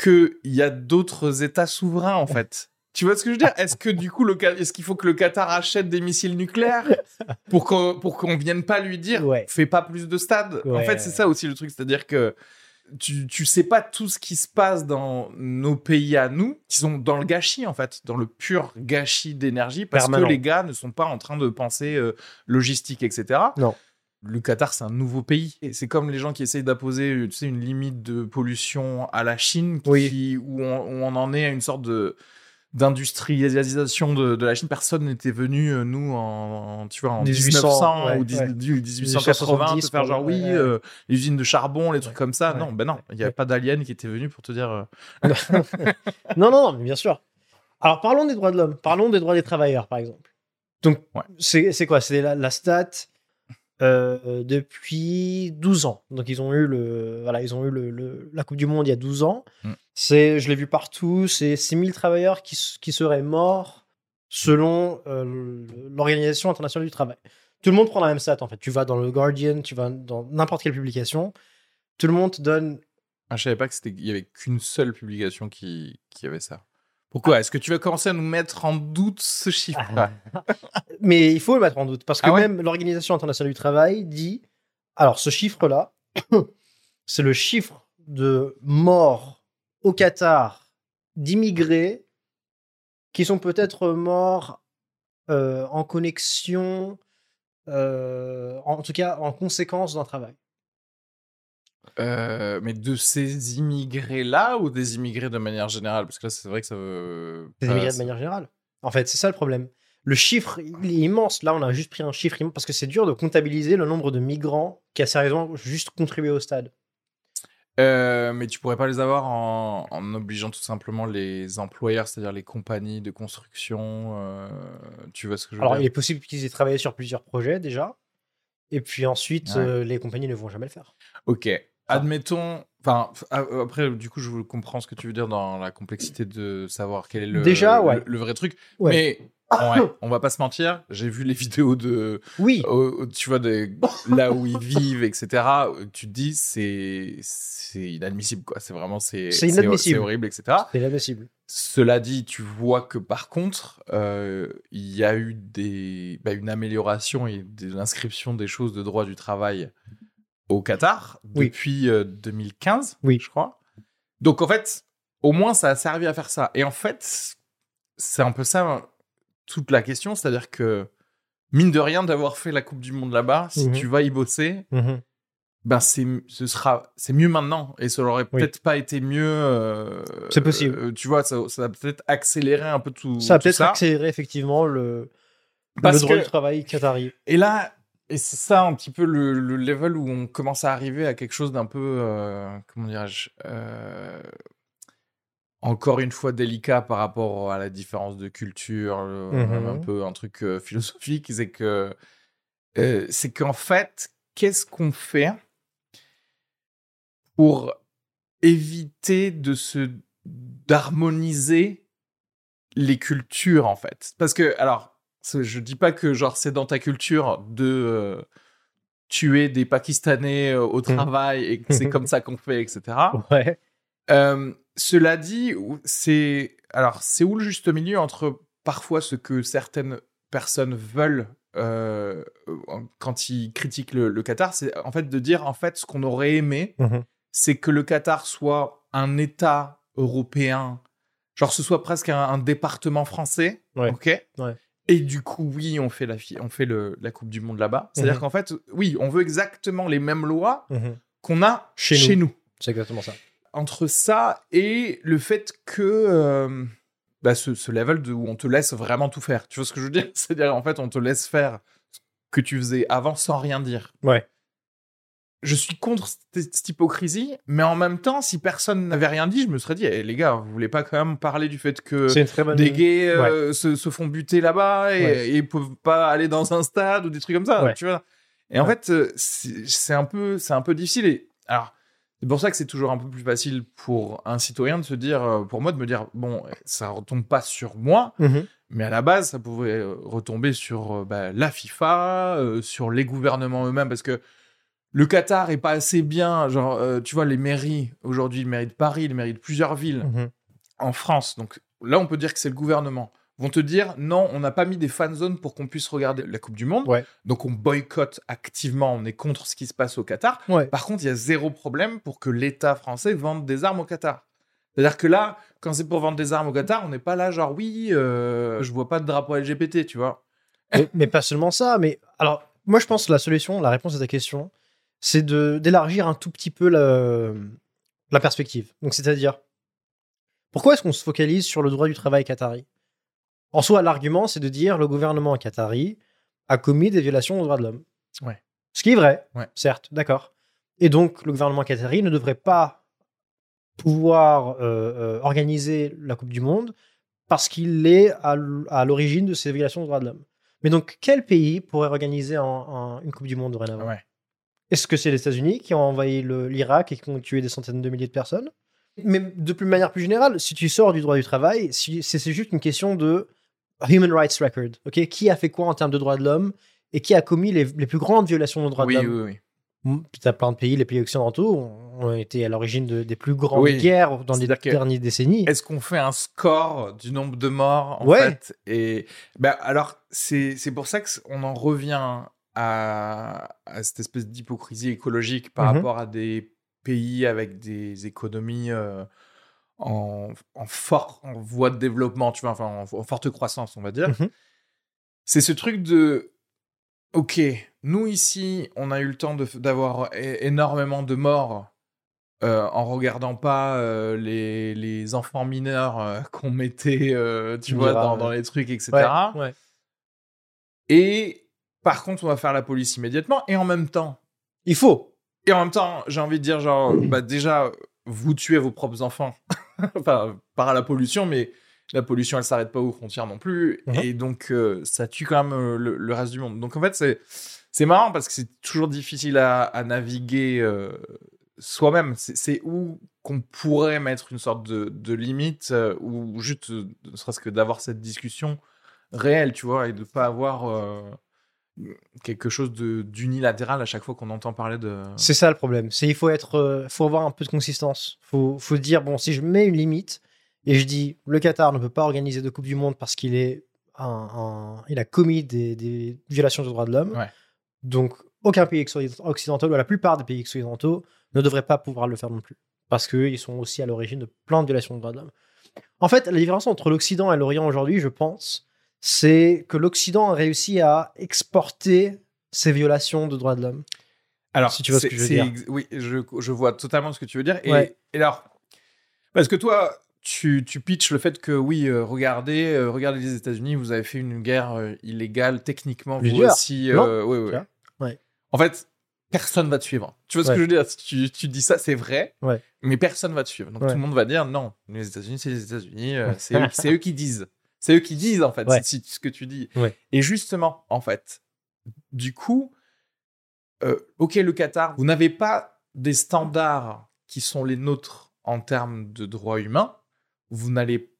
qu'il y a d'autres États souverains en fait? Tu vois ce que je veux dire? Est-ce que du coup, est-ce qu'il faut que le Qatar achète des missiles nucléaires (laughs) pour qu'on pour qu'on vienne pas lui dire fais pas plus de stades En fait, c'est ça aussi le truc, c'est-à-dire que tu, tu sais pas tout ce qui se passe dans nos pays à nous, qui sont dans le gâchis en fait, dans le pur gâchis d'énergie, parce que les gars ne sont pas en train de penser euh, logistique, etc. Non. Le Qatar, c'est un nouveau pays. Et c'est comme les gens qui essayent d'apposer tu sais, une limite de pollution à la Chine, qui, où, on, où on en est à une sorte de d'industrialisation de, de, la Chine. Personne n'était venu, euh, nous, en, tu vois, en 1900 ou 1880, te faire genre, oui, euh, les usines de charbon, les trucs comme ça. Non, ben non, il n'y avait pas d'alien qui était venu pour te dire. Euh, (laughs) non, non, non, mais bien sûr. Alors, parlons des droits de l'homme. Parlons des droits des travailleurs, par exemple. Donc, c'est quoi? C'est la, la, stat depuis 12 ans. Donc ils ont eu le voilà, ils ont eu le, la Coupe du monde il y a 12 ans. Mm. C'est je l'ai vu partout, c'est 6000 travailleurs qui, qui seraient morts selon l'Organisation internationale du travail. Tout le monde prend la même stat en fait. Tu vas dans le Guardian, tu vas dans n'importe quelle publication, tout le monde te donne ah, je savais pas qu'il y avait qu'une seule publication qui, qui avait ça. Pourquoi? Est-ce que tu vas commencer à nous mettre en doute ce chiffre? Ah. (laughs) Mais il faut le mettre en doute parce que ah même l'Organisation internationale du travail dit alors ce chiffre-là, (coughs) c'est le chiffre de morts au Qatar d'immigrés qui sont peut-être morts euh, en connexion, euh, en tout cas en conséquence d'un travail. Euh, mais de ces immigrés-là ou des immigrés de manière générale? Parce que là, c'est vrai que ça veut. Des immigrés de manière générale. En fait, c'est ça le problème. Le chiffre, il est immense. Là, on a juste pris un chiffre immense parce que c'est dur de comptabiliser le nombre de migrants qui a sérieusement juste contribué au stade. Euh, mais tu pourrais pas les avoir en, obligeant tout simplement les employeurs, c'est-à-dire les compagnies de construction. Euh, tu vois ce que je veux Alors, dire? il est possible qu'ils aient travaillé sur plusieurs projets déjà. Et puis ensuite, les compagnies ne vont jamais le faire. Ok. Admettons, enfin, après, du coup, je comprends ce que tu veux dire dans la complexité de savoir quel est le, Déjà, le, vrai truc. Mais on va pas se mentir, j'ai vu les (laughs) vidéos de. Oui. tu vois, de, là où ils vivent, etc. Tu te dis, c'est c'est inadmissible, quoi. C'est vraiment, c'est inadmissible. C'est horrible, etc. C'est inadmissible. Cela dit, tu vois que par contre, euh, il y a eu des, bah, une amélioration et l'inscription des choses de droit du travail au Qatar depuis 2015, euh, oui. je crois. Donc en fait, au moins ça a servi à faire ça. Et en fait, c'est un peu ça toute la question, c'est-à-dire que mine de rien d'avoir fait la Coupe du Monde là-bas, si mhm. tu vas y bosser, mhm. ben c'est ce sera c'est mieux maintenant et ça aurait peut-être pas été mieux. Euh, c'est possible. Euh, tu vois, ça, ça a peut-être accéléré un peu tout. Ça a peut-être accéléré effectivement le, le droit du travail qatari. Et là, et c'est ça un petit peu le, level où on commence à arriver à quelque chose d'un peu, euh, comment dirais-je, euh, encore une fois délicat par rapport à la différence de culture, mmh un peu un truc euh, philosophique, c'est que c'est qu'en fait, qu'est-ce qu'on fait pour éviter de se d'harmoniser les cultures en fait? Parce que alors je dis pas que genre c'est dans ta culture de euh, tuer des Pakistanais euh, au mmh. travail et que c'est comme ça qu'on fait, etc. (laughs) Ouais. Euh, cela dit, c'est alors c'est où le juste milieu entre parfois ce que certaines personnes veulent quand ils critiquent le, Qatar, c'est en fait de dire en fait ce qu'on aurait aimé, mmh c'est que le Qatar soit un État européen, genre ce soit presque un, département français, ok, ouais. Et du coup, oui, on fait la, on fait le, la Coupe du Monde là-bas. C'est-à-dire mhm. qu'en fait, oui, on veut exactement les mêmes lois mhm. qu'on a chez, nous. C'est exactement ça. Entre ça et le fait que euh, bah, ce, level de, où on te laisse vraiment tout faire. Tu vois ce que je veux dire? (laughs) C'est-à-dire, en fait, on te laisse faire ce que tu faisais avant sans rien dire. Ouais je suis contre cette, hypocrisie, mais en même temps, si personne n'avait rien dit, je me serais dit, eh, les gars, vous voulez pas quand même parler du fait que des gays euh, se, font buter là-bas et, ils peuvent pas aller dans un stade ou des trucs comme ça, tu vois. Et en fait, euh, c'est un peu, c'est un peu difficile. Et alors, c'est pour ça que c'est toujours un peu plus facile pour un citoyen de se dire, euh, pour moi, de me dire, bon, ça retombe pas sur moi. Mm-hmm. Mais à la base, ça pouvait retomber sur bah, la FIFA, sur les gouvernements eux-mêmes, parce que le Qatar est pas assez bien. Genre, euh, tu vois, les mairies, aujourd'hui, les mairies de Paris, les mairies de plusieurs villes mhm. en France, donc là, on peut dire que c'est le gouvernement, vont te dire non, on n'a pas mis des fan zones pour qu'on puisse regarder la Coupe du Monde. Donc on boycotte activement, on est contre ce qui se passe au Qatar. Par contre, il y a zéro problème pour que l'État français vende des armes au Qatar. C'est-à-dire que là, quand c'est pour vendre des armes au Qatar, on n'est pas là genre oui, euh, je vois pas de drapeau LGBT, tu vois. Mais, mais, pas seulement ça, mais alors moi je pense que la solution, la réponse à ta question, c'est d'élargir un tout petit peu la, la perspective. Donc, c'est-à-dire, pourquoi est-ce qu'on se focalise sur le droit du travail qatari? En soi, l'argument, c'est de dire le gouvernement qatari a commis des violations aux droits de l'homme. Ouais. Ce qui est vrai, ouais. certes, d'accord. Et donc, le gouvernement qatari ne devrait pas pouvoir euh, euh, organiser la Coupe du Monde parce qu'il est à l'origine de ces violations aux droits de l'homme. Mais donc, quel pays pourrait organiser une Coupe du Monde dorénavant? Est-ce que c'est les États-Unis qui ont envahi l'Irak et qui ont tué des centaines de milliers de personnes? Mais de plus, manière plus générale, si tu sors du droit du travail, si, c'est juste une question de Human Rights Record. ok? Qui a fait quoi en termes de droits de l'homme et qui a commis les, plus grandes violations de droits de l'homme? Oui, oui, oui. Tu as plein de pays, les pays occidentaux ont été à l'origine des plus grandes guerres dans les dernières décennies. Est-ce qu'on fait un score du nombre de morts en fait? Et ben alors c'est pour ça qu'on en revient à, cette espèce d'hypocrisie écologique par mmh rapport à des pays avec des économies euh, en, en, fort, en voie de développement, tu vois, enfin en, forte croissance, on va dire. Mmh c'est ce truc de Ok, nous ici, on a eu le temps d'avoir énormément de morts euh, en regardant pas euh, les, les, enfants mineurs euh, (laughs) qu'on mettait, tu vois, dans, dans, les trucs, etc. Et par contre, on va faire la police immédiatement. Et en même temps, il faut. Et en même temps, j'ai envie de dire, genre, bah déjà, vous tuez vos propres enfants, (laughs) enfin, par la pollution, mais la pollution, elle s'arrête pas aux frontières non plus. Mhm. Et donc, euh, ça tue quand même euh, le, reste du monde. Donc, en fait, c'est, c'est marrant parce que c'est toujours difficile à, naviguer euh, soi-même. C'est, où qu'on pourrait mettre une sorte de, limite ou juste, ne serait-ce que d'avoir cette discussion réelle, tu vois, et de pas avoir quelque chose de, d'unilatéral à chaque fois qu'on entend parler de. C'est ça le problème. C'est il faut être, faut avoir un peu de consistance. Faut, faut dire bon, si je mets une limite, et je dis, le Qatar ne peut pas organiser de Coupe du Monde parce qu'il est un, il a commis des, violations des droits de l'homme. Donc, aucun pays occidental, ou la plupart des pays occidentaux, ne devrait pas pouvoir le faire non plus. Parce qu'ils sont aussi à l'origine de plein de violations des droits de l'homme. En fait, la différence entre l'Occident et l'Orient aujourd'hui, je pense, c'est que l'Occident a réussi à exporter ces violations de droits de l'homme. Alors, si tu vois ce que je veux dire. Oui, je, je, vois totalement ce que tu veux dire. Et, et alors, parce que toi, tu, tu pitches le fait que oui, euh, regardez, euh, regardez les États-Unis, vous avez fait une guerre euh, illégale techniquement. Vous aussi. oui, ouais. En fait, personne va te suivre. Tu vois ce que je veux dire? Tu, tu, dis ça, c'est vrai, mais personne va te suivre. Donc tout le monde va dire non, les États-Unis, c'est les États-Unis, c'est eux, eux, qui (laughs) disent. C'est eux qui disent en fait c'est ce que tu dis. Et justement, en fait, du coup, ok, le Qatar, vous n'avez pas des standards qui sont les nôtres en termes de droits humains. Vous n'allez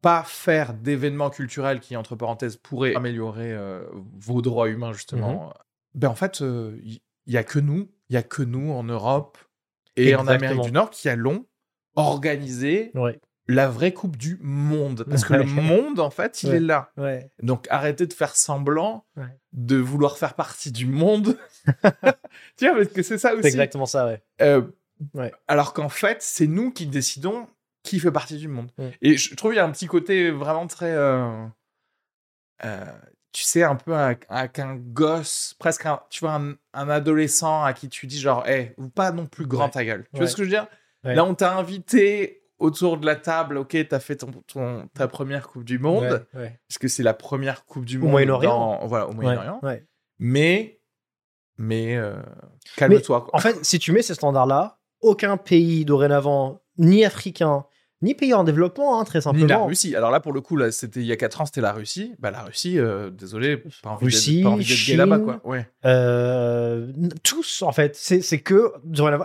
pas faire d'événements culturels qui, entre parenthèses, pourraient améliorer euh, vos droits humains, justement, mmh ben en fait, il euh, y, a que nous, il y a que nous en Europe et en Amérique du Nord qui allons organiser la vraie Coupe du Monde. Parce que le monde, en fait, il est là. Donc arrêtez de faire semblant de vouloir faire partie du monde. (laughs) tu vois, parce que c'est ça aussi. C'est exactement ça, ouais. Euh, alors qu'en fait, c'est nous qui décidons qui fait partie du monde. Et je trouve qu'il y a un petit côté vraiment très. Euh, euh, tu sais, un peu avec, un gosse, presque un, tu vois, un, adolescent à qui tu dis genre, hé, ou pas non plus grand ta gueule. Tu vois ce que je veux dire? Là, on t'a invité autour de la table, ok, t'as fait ton, ton, ta première Coupe du Monde, parce que c'est la première Coupe du Monde. Au Moyen-Orient. Voilà, au Moyen-Orient. Mais, mais euh, calme-toi. En fait, si tu mets ces standards-là, aucun pays dorénavant, ni africain, ni pays en développement, hein, très simplement. Ni la Russie. Alors là, pour le coup, là, c'était il y a 4 ans, c'était la Russie. Bah, la Russie, euh, désolé, pas envie Russie, d'être là-bas, quoi. Ouais. Euh, tous, en fait. C'est que,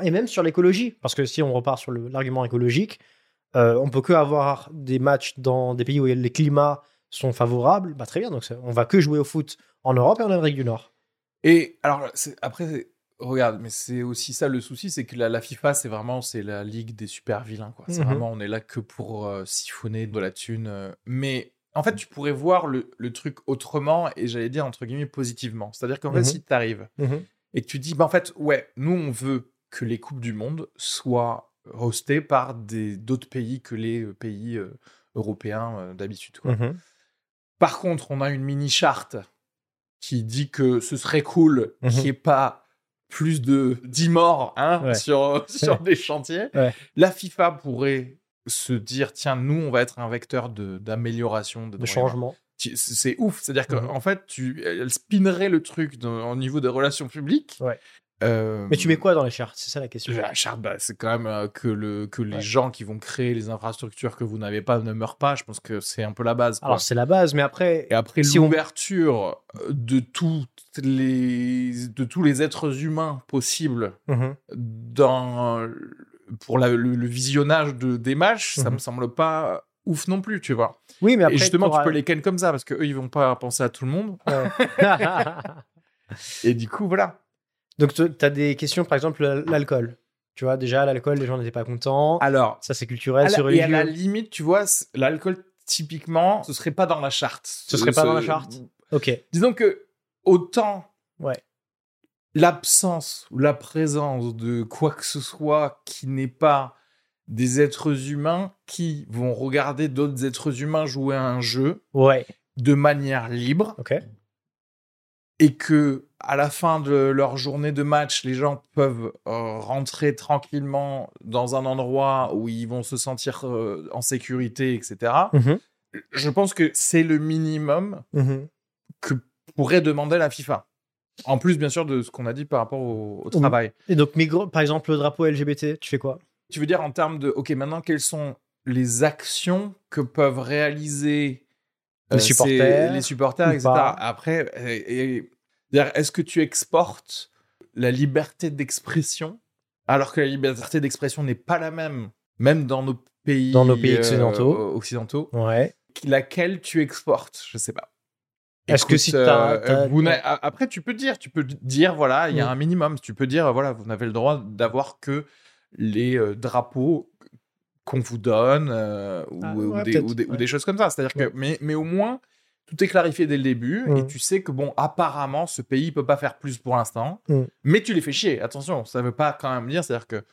et même sur l'écologie, parce que si on repart sur l'argument écologique, euh, on peut que avoir des matchs dans des pays où les climats sont favorables. Bah, très bien, donc on va que jouer au foot en Europe et en Amérique du Nord. Et alors, après, Regarde, mais c'est aussi ça le souci, c'est que la, FIFA, c'est vraiment c'est la ligue des super vilains. Quoi. C'est mmh vraiment, on est là que pour euh, siphonner de la thune. Euh. Mais en fait, tu pourrais voir le, truc autrement et j'allais dire entre guillemets positivement. C'est-à-dire qu'en fait, mmh si tu arrives mmh et que tu dis, bah, en fait, ouais, nous, on veut que les Coupes du Monde soient hostées par d'autres pays que les euh, pays européens d'habitude. Par contre, on a une mini charte qui dit que ce serait cool qu'il n'y ait pas plus de 10 morts hein, sur, (laughs) sur (laughs) des chantiers, la FIFA pourrait se dire tiens, nous, on va être un vecteur d'amélioration, de, de, changement. C'est ouf. C'est-à-dire qu'en mmh fait, tu, elle spinnerait le truc au niveau des relations publiques. Mais tu mets quoi dans les chartes C'est ça la question. La charte, bah, c'est quand même que, le, que les gens qui vont créer les infrastructures que vous n'avez pas ne meurent pas. Je pense que c'est un peu la base. Alors, c'est la base, mais après. Et après, l'ouverture de, toutes les, de tous les êtres humains possibles mmh dans, pour le, visionnage de, des matchs, ça mmh me semble pas ouf non plus, tu vois. Oui, mais après. Et justement, tu peux les ken comme ça parce qu'eux, ils vont pas penser à tout le monde. (laughs) (laughs) et du coup, voilà. Donc, tu as des questions, par exemple, l'alcool. Tu vois, déjà, l'alcool, les gens n'étaient pas contents. Alors, ça, c'est culturel, c'est religieux. Et à la limite, tu vois, l'alcool, typiquement, ce serait pas dans la charte. Ce serait pas dans la charte Ok. Disons que, autant. Ouais. L'absence ou la présence de quoi que ce soit qui n'est pas des êtres humains qui vont regarder d'autres êtres humains jouer à un jeu ouais. de manière libre. Ok. Et que à la fin de leur journée de match, les gens peuvent euh, rentrer tranquillement dans un endroit où ils vont se sentir euh, en sécurité, etc. Mmh Je pense que c'est le minimum mmh que pourrait demander la FIFA. En plus, bien sûr, de ce qu'on a dit par rapport au, travail. Et donc, par exemple, le drapeau LGBT, tu fais quoi? Tu veux dire en termes de, OK, maintenant, quelles sont les actions que peuvent réaliser les euh, supporters, les supporters etc. Après, et, est-ce que tu exportes la liberté d'expression alors que la liberté d'expression n'est pas la même, même dans nos pays, dans nos pays occidentaux, euh, occidentaux ouais. laquelle tu exportes Je sais pas. Est-ce que si euh, après tu peux dire, tu peux dire voilà, il y a mm. un minimum. Tu peux dire voilà, vous n'avez le droit d'avoir que les euh, drapeaux qu'on vous donne ou, ah, ou, des, ou, des, choses comme ça. C'est-à-dire que mais, mais au moins tout est clarifié dès le début et mmh. tu sais que bon apparemment ce pays peut pas faire plus pour l'instant mmh. mais tu les fais chier attention ça veut pas quand même dire c'est à dire que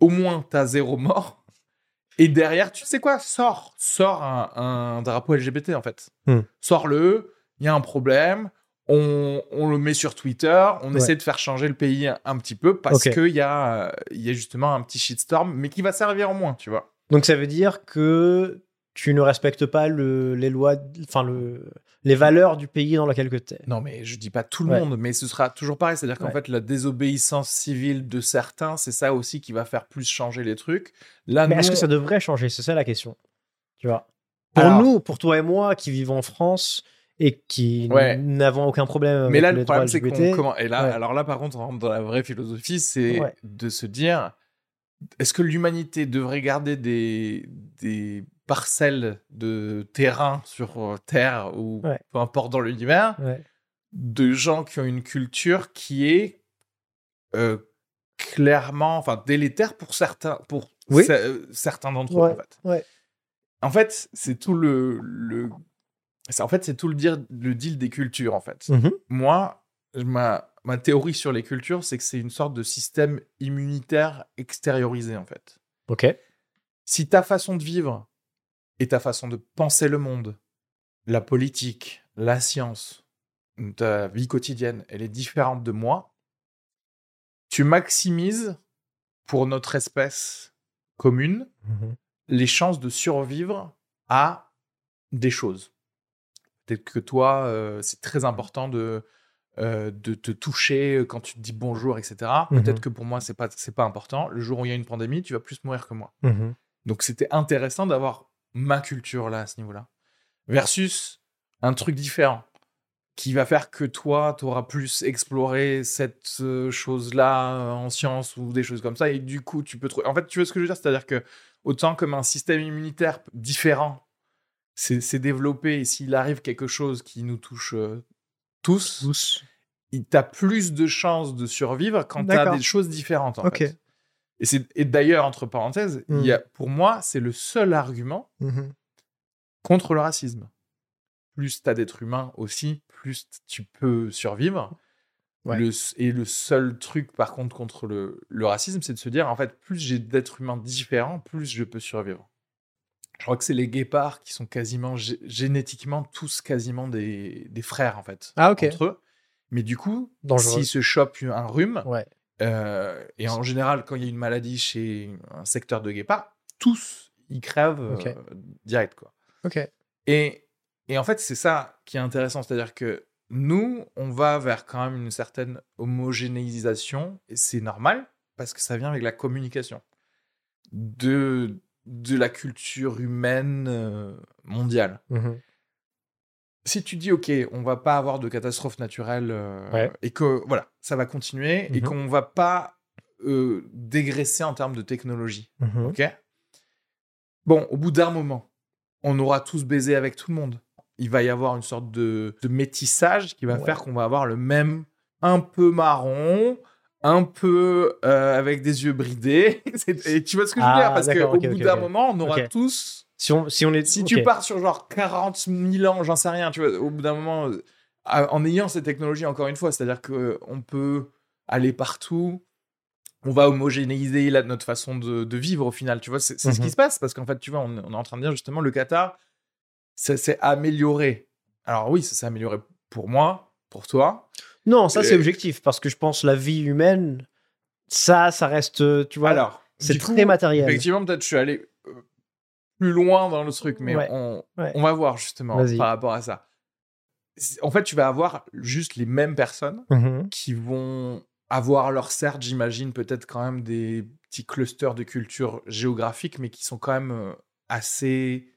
au moins tu as zéro mort (laughs) et derrière tu sais quoi? Sors sors un, drapeau LGBT en fait mmh. sors le il y a un problème on, on, le met sur Twitter, on essaie de faire changer le pays un, petit peu parce que qu'il y, a, y a justement un petit shitstorm, mais qui va servir au moins, tu vois. Donc ça veut dire que tu ne respectes pas le, les lois, enfin le, les valeurs du pays dans lequel tu es. Non, mais je dis pas tout le monde, mais ce sera toujours pareil. C'est-à-dire qu'en fait, la désobéissance civile de certains, c'est ça aussi qui va faire plus changer les trucs. Là, mais est-ce que ça devrait changer? C'est ça la question. Tu vois? Pour nous, pour toi et moi qui vivons en France et qui n'avons aucun problème mais là, le problème, c'est qu'on comment et là alors là par contre on rentre dans la vraie philosophie c'est de se dire est-ce que l'humanité devrait garder des, des parcelles de terrain sur euh, Terre ou peu importe dans l'univers, de gens qui ont une culture qui est euh, clairement, enfin délétère pour certains, pour euh, certains d'entre eux en fait. En fait, c'est tout le, le... en fait c'est tout le, dire, le deal des cultures en fait. Mmh Moi, ma, ma théorie sur les cultures, c'est que c'est une sorte de système immunitaire extériorisé en fait. Ok. Si ta façon de vivre et ta façon de penser le monde, la politique, la science, ta vie quotidienne, elle est différente de moi, tu maximises pour notre espèce commune mmh les chances de survivre à des choses. Peut-être que toi, euh, c'est très important de, euh, de te toucher quand tu te dis bonjour, etc. Mmh Peut-être que pour moi, c'est pas, c'est pas important. Le jour où il y a une pandémie, tu vas plus mourir que moi. Mmh Donc c'était intéressant d'avoir ma culture là à ce niveau-là. Versus un truc différent qui va faire que toi, tu auras plus exploré cette euh, chose-là euh, en science ou des choses comme ça. Et du coup, tu peux trouver. En fait, tu vois ce que je veux dire? C'est-à-dire que autant comme un système immunitaire différent s'est développé et s'il arrive quelque chose qui nous touche euh, tous, tous. il t'a plus de chances de survivre quand tu as des choses différentes. En fait. Et, d'ailleurs, entre parenthèses, il y a, mmh. pour moi, c'est le seul argument mmh contre le racisme. Plus tu as d'êtres humains aussi, plus tu peux survivre. et le seul truc, par contre, contre le, le racisme, c'est de se dire, en fait, plus j'ai d'êtres humains différents, plus je peux survivre. Je crois que c'est les guépards qui sont quasiment, génétiquement, tous quasiment des, des, frères, en fait. Ah, ok. Entre eux. Mais du coup, s'ils se chopent un rhume, ouais. Euh, et en général, quand il y a une maladie chez un secteur de guépard, tous ils crèvent euh, direct quoi. Et, et en fait, c'est ça qui est intéressant, c'est-à-dire que nous, on va vers quand même une certaine homogénéisation, et c'est normal, parce que ça vient avec la communication de, de la culture humaine euh, mondiale. Mmh Si tu dis, OK, on va pas avoir de catastrophe naturelle, euh, et que, voilà, ça va continuer, et Mmh qu'on va pas euh, dégraisser en termes de technologie, Mmh OK? Bon, au bout d'un moment, on aura tous baisé avec tout le monde. Il va y avoir une sorte de, de métissage qui va Ouais. faire qu'on va avoir le même un peu marron, un peu euh, avec des yeux bridés. (laughs) Et tu vois ce que je veux Ah, dire? Parce qu'au bout d'un moment, on aura tous. Si on, si on est. Si tu pars sur genre 40 000 ans, j'en sais rien, tu vois, au bout d'un moment, euh, en ayant ces technologies, encore une fois, c'est-à-dire qu'on peut aller partout, on va homogénéiser la- notre façon de, de vivre au final, tu vois, c'est ce Mhm. qui se passe, parce qu'en fait, tu vois, on, on est en train de dire justement, le Qatar, ça s'est amélioré. Alors oui, ça s'est amélioré pour moi, pour toi. Non, ça c'est objectif parce que je pense la vie humaine, ça, ça reste, euh, tu vois, Alors, c'est très coup, matériel. Effectivement, peut-être je suis allé euh, plus loin dans le truc, mais Ouais, on, ouais. on va voir justement par rapport à ça. En fait, tu vas avoir juste les mêmes personnes Mhm. qui vont avoir leur certes, j'imagine, peut-être quand même des petits clusters de culture géographique, mais qui sont quand même euh, assez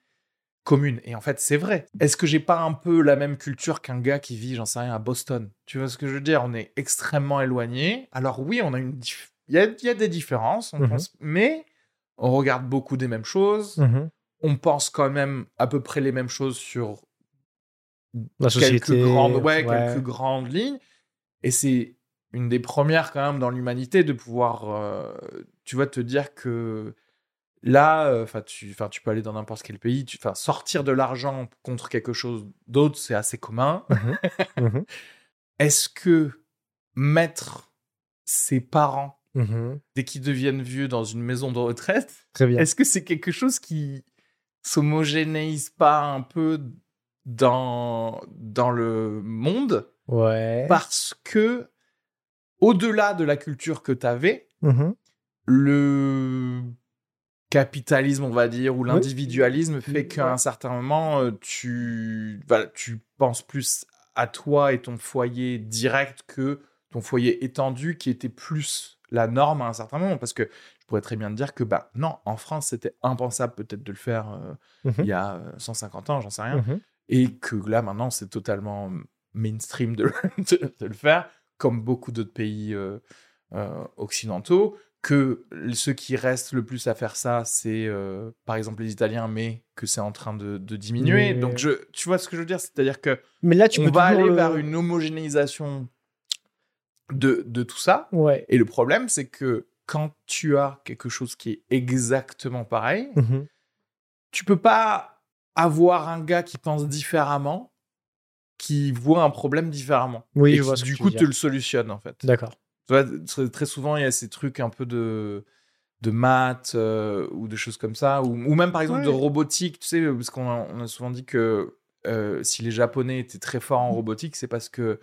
communes. Et en fait, c'est vrai. Est-ce que j'ai pas un peu la même culture qu'un gars qui vit, j'en sais rien, à Boston? Tu vois ce que je veux dire? On est extrêmement éloignés. Alors oui, on a une, il y a, il y a des différences, on Mhm. pense, mais on regarde beaucoup des mêmes choses. Mhm. On pense quand même à peu près les mêmes choses sur La société. quelques grandes, ouais, quelques grandes lignes. Et c'est une des premières quand même dans l'humanité de pouvoir, euh, tu vois, te dire que là, enfin, tu, tu peux aller dans n'importe quel pays, enfin, sortir de l'argent contre quelque chose d'autre, c'est assez commun. Mhm. (laughs) Est-ce que mettre ses parents Mhm. dès qu'ils deviennent vieux dans une maison de retraite, Très bien. est-ce que c'est quelque chose qui s'homogénéise pas un peu dans, dans le monde? Ouais. parce que au-delà de la culture que tu avais, Mhm. le capitalisme, on va dire, ou Oui. l'individualisme fait qu'à un certain moment, euh, tu, voilà, tu penses plus à toi et ton foyer direct que ton foyer étendu qui était plus la norme à un certain moment. Parce que je pourrais très bien te dire que, bah non, en France, c'était impensable peut-être de le faire euh, Mhm. il y a euh, 150 ans, j'en sais rien Mhm. et que là maintenant c'est totalement mainstream de, (laughs) de- de le faire, comme beaucoup d'autres pays euh, euh, occidentaux, que ceux qui restent le plus à faire ça, c'est euh, par exemple les Italiens, mais que c'est en train de, de diminuer. Mais- Donc je, tu vois ce que je veux dire, c'est-à-dire que Mais là, tu on peux va aller le- vers une homogénéisation de, de tout ça. Ouais. Et le problème, c'est que quand tu as quelque chose qui est exactement pareil, Mhm. tu peux pas avoir un gars qui pense différemment, qui voit un problème différemment. Oui, et je qui, vois ce du tu coup te dire. le solutionne en fait. D'accord. Tu très, souvent, il y a ces trucs un peu de, de maths euh, ou de choses comme ça, ou, ou même par exemple de robotique, tu sais, parce qu'on a, on a souvent dit que euh, si les Japonais étaient très forts en robotique, c'est parce que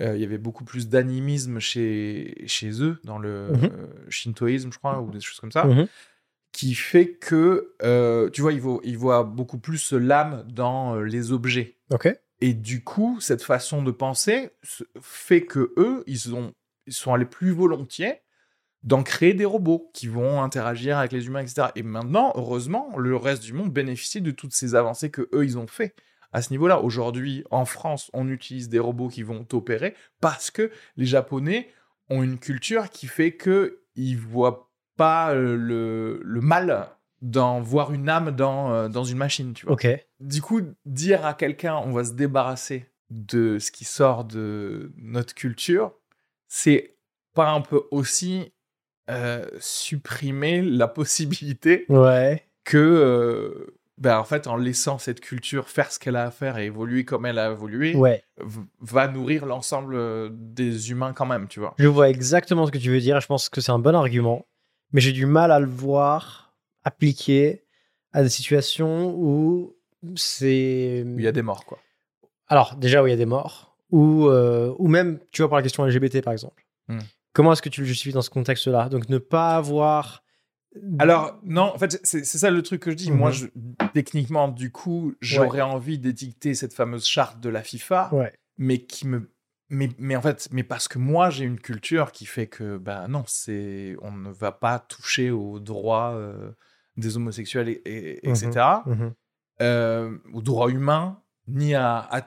euh, il y avait beaucoup plus d'animisme chez, chez eux, dans le Mhm. euh, shintoïsme, je crois, ou des choses comme ça Mhm. qui fait que, euh, tu vois, il voit, il voit beaucoup plus l'âme dans euh, les objets. Et du coup, cette façon de penser se- fait que eux, ils, ont, ils sont allés plus volontiers d'en créer des robots qui vont interagir avec les humains, etc. Et maintenant, heureusement, le reste du monde bénéficie de toutes ces avancées que eux, ils ont fait à ce niveau-là. Aujourd'hui, en France, on utilise des robots qui vont opérer parce que les Japonais ont une culture qui fait que ils voient pas euh, le, le mal d'en voir une âme dans, euh, dans une machine, tu vois. Ok. Du coup, dire à quelqu'un on va se débarrasser de ce qui sort de notre culture, c'est pas un peu aussi euh, supprimer la (laughs) possibilité Ouais. que, euh, ben, en fait, en laissant cette culture faire ce qu'elle a à faire et évoluer comme elle a évolué, Ouais. va nourrir l'ensemble euh, des humains quand même, tu vois. Je vois exactement ce que tu veux dire. Je pense que c'est un bon argument, mais j'ai du mal à le voir appliqué à des situations où c'est. Il y a des morts, quoi. Alors, déjà, où il y a des morts, ou, euh, ou même, tu vois, par la question LGBT, par exemple. Hmm. Comment est-ce que tu le justifies dans ce contexte-là? Donc, ne pas avoir. Alors, non, en fait, c'est ça le truc que je dis. Moi, je, techniquement, du coup, j'aurais envie d'édicter cette fameuse charte de la FIFA. Ouais. mais qui me mais, mais en fait, mais parce que moi j'ai une culture qui fait que bah non, c'est on ne va pas toucher aux droits euh, des homosexuels et, etc. Mmh mmh euh, aux droits humains ni à, à,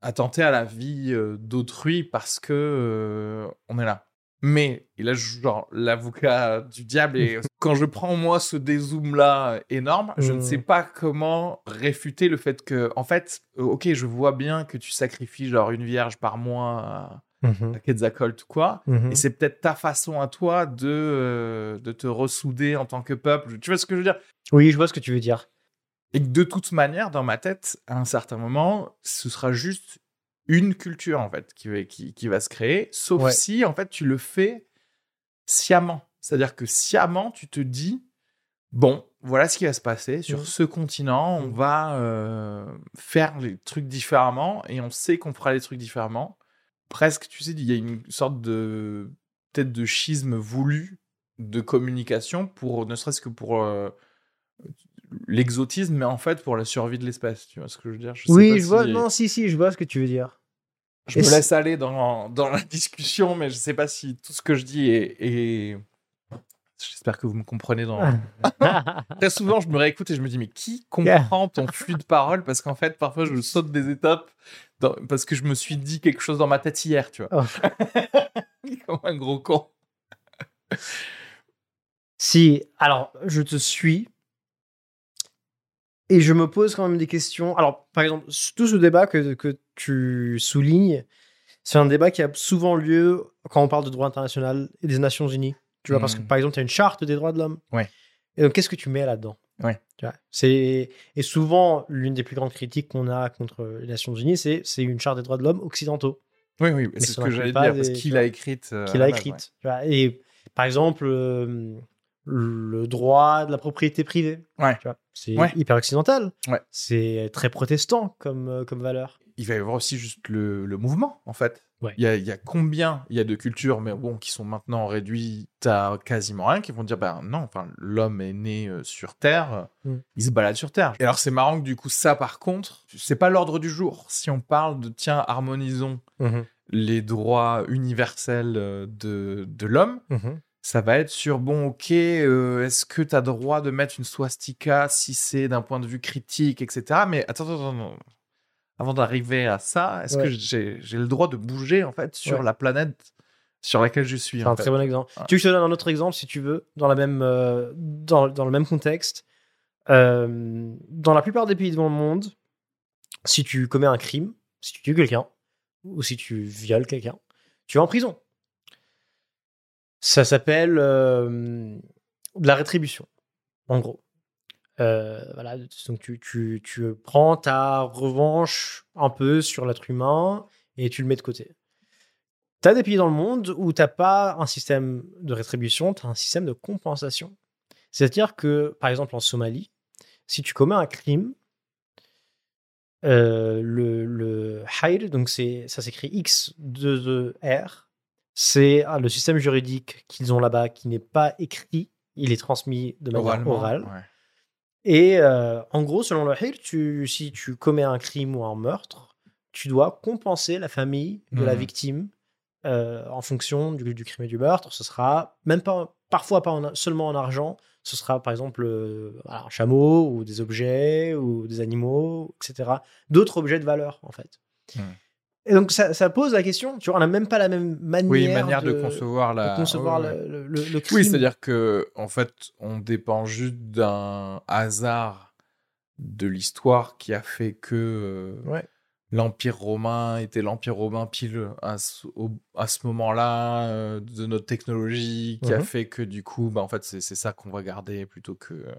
à tenter à la vie euh, d'autrui parce que on est là. Mais, et là, genre, l'avocat du diable, et (laughs) quand je prends moi ce dézoom-là énorme, je ne sais mmh. pas comment réfuter le fait que, en fait, euh, ok, je vois bien que tu sacrifies genre une vierge par mois à, mmh Quetzalcoatl ou quoi, mmh et c'est peut-être ta façon à toi de, euh, de te ressouder en tant que peuple. Tu vois ce que je veux dire? Oui, je vois ce que tu veux dire. Et que de toute manière, dans ma tête, à un certain moment, ce sera juste une culture en fait qui, qui, qui va se créer, sauf si en fait tu le fais sciemment. C'est-à-dire que sciemment, tu te dis bon, voilà ce qui va se passer sur mmh. ce continent, on mmh. va euh, faire les trucs différemment et on sait qu'on fera les trucs différemment. Presque, tu sais, il y a une sorte de peut-être de schisme voulu de communication pour ne serait-ce que pour euh, l'exotisme, mais en fait pour la survie de l'espèce. Tu vois ce que je veux dire? Oui, je vois. Non, si, si, je vois ce que tu veux dire. Je me laisse aller dans, dans, la discussion, mais je ne sais pas si tout ce que je dis est. J'espère que vous me comprenez. Dans... (laughs) Très souvent, je me réécoute et je me dis, mais qui comprend ton flux de parole? Parce qu'en fait, parfois, je saute des étapes parce que je me suis dit quelque chose dans ma tête hier, tu vois. Oh. (laughs) Comme un gros con. si, alors, je te suis. Et je me pose quand même des questions. Alors, par exemple, tout ce débat que, que tu soulignes, c'est un débat qui a souvent lieu quand on parle de droit international et des Nations Unies. Tu vois, parce que hmm. par exemple, tu as une charte des droits de l'homme. Ouais. Et donc, qu'est-ce que tu mets là-dedans? Ouais. Tu vois, c'est... Et souvent, l'une des plus grandes critiques qu'on a contre les Nations Unies, c'est c'est une charte des droits de l'homme occidentaux. Oui, oui, c'est ce que j'allais dire, parce qu'il a écrite. Euh, qu'il a écrite. Tu vois, et par exemple, euh, le droit de la propriété privée. Ouais. C'est hyper occidental. C'est très protestant comme, euh, comme valeur. Il va y avoir aussi juste le, le mouvement, en fait. Il, y a, il, y a, combien il y a de cultures, mais bon, qui sont maintenant réduites à quasiment rien, qui vont dire, ben non, enfin, l'homme est né euh, sur Terre, mm. il se balade sur Terre. Et alors, c'est marrant que du coup, ça, par contre, c'est pas l'ordre du jour. Si on parle de, tiens, harmonisons mm-hmm. les droits universels euh, de, de l'homme, mm-hmm ça va être sur bon, ok, euh, est-ce que tu as droit de mettre une swastika si c'est d'un point de vue critique, etc. Mais attends, attends, attends. Avant d'arriver à ça, est-ce que j'ai le droit de bouger en fait sur la planète sur laquelle je suis C'est un très bon exemple. Tu veux que je te donne un autre exemple si tu veux, dans, la même, euh, dans, dans, le même contexte euh, Dans la plupart des pays dans le monde, si tu commets un crime, si tu tues quelqu'un, ou si tu violes quelqu'un, tu vas en prison. Ça s'appelle euh, de la rétribution, en gros. Euh, voilà, donc tu, tu, tu, prends ta revanche un peu sur l'être humain et tu le mets de côté. Tu as des pays dans le monde où tu n'as pas un système de rétribution, tu as un système de compensation. C'est-à-dire que, par exemple, en Somalie, si tu commets un crime, euh, le, le donc ça s'écrit X2R, c'est ah, le système juridique qu'ils ont là-bas qui n'est pas écrit, il est transmis de manière orale. Et euh, en gros, selon le Hir, tu, si tu commets un crime ou un meurtre, tu dois compenser la famille de la mmh. victime euh, en fonction du, du, crime et du meurtre. Ce sera même pas, parfois pas seulement en argent, ce sera par exemple euh, un chameau ou des objets ou des animaux, etc. D'autres objets de valeur en fait. Mmh. Et donc ça, pose la question, tu vois, on n'a même pas la même manière, oui, manière de, concevoir, la... concevoir le, le, crime. Oui, c'est-à-dire que en fait, on dépend juste d'un hasard de l'histoire qui a fait que euh, l'Empire romain était l'Empire romain pile à ce, à ce moment-là euh, de notre technologie, qui a mhm. fait que du coup, bah, en fait, c'est ça qu'on va garder plutôt que... Euh,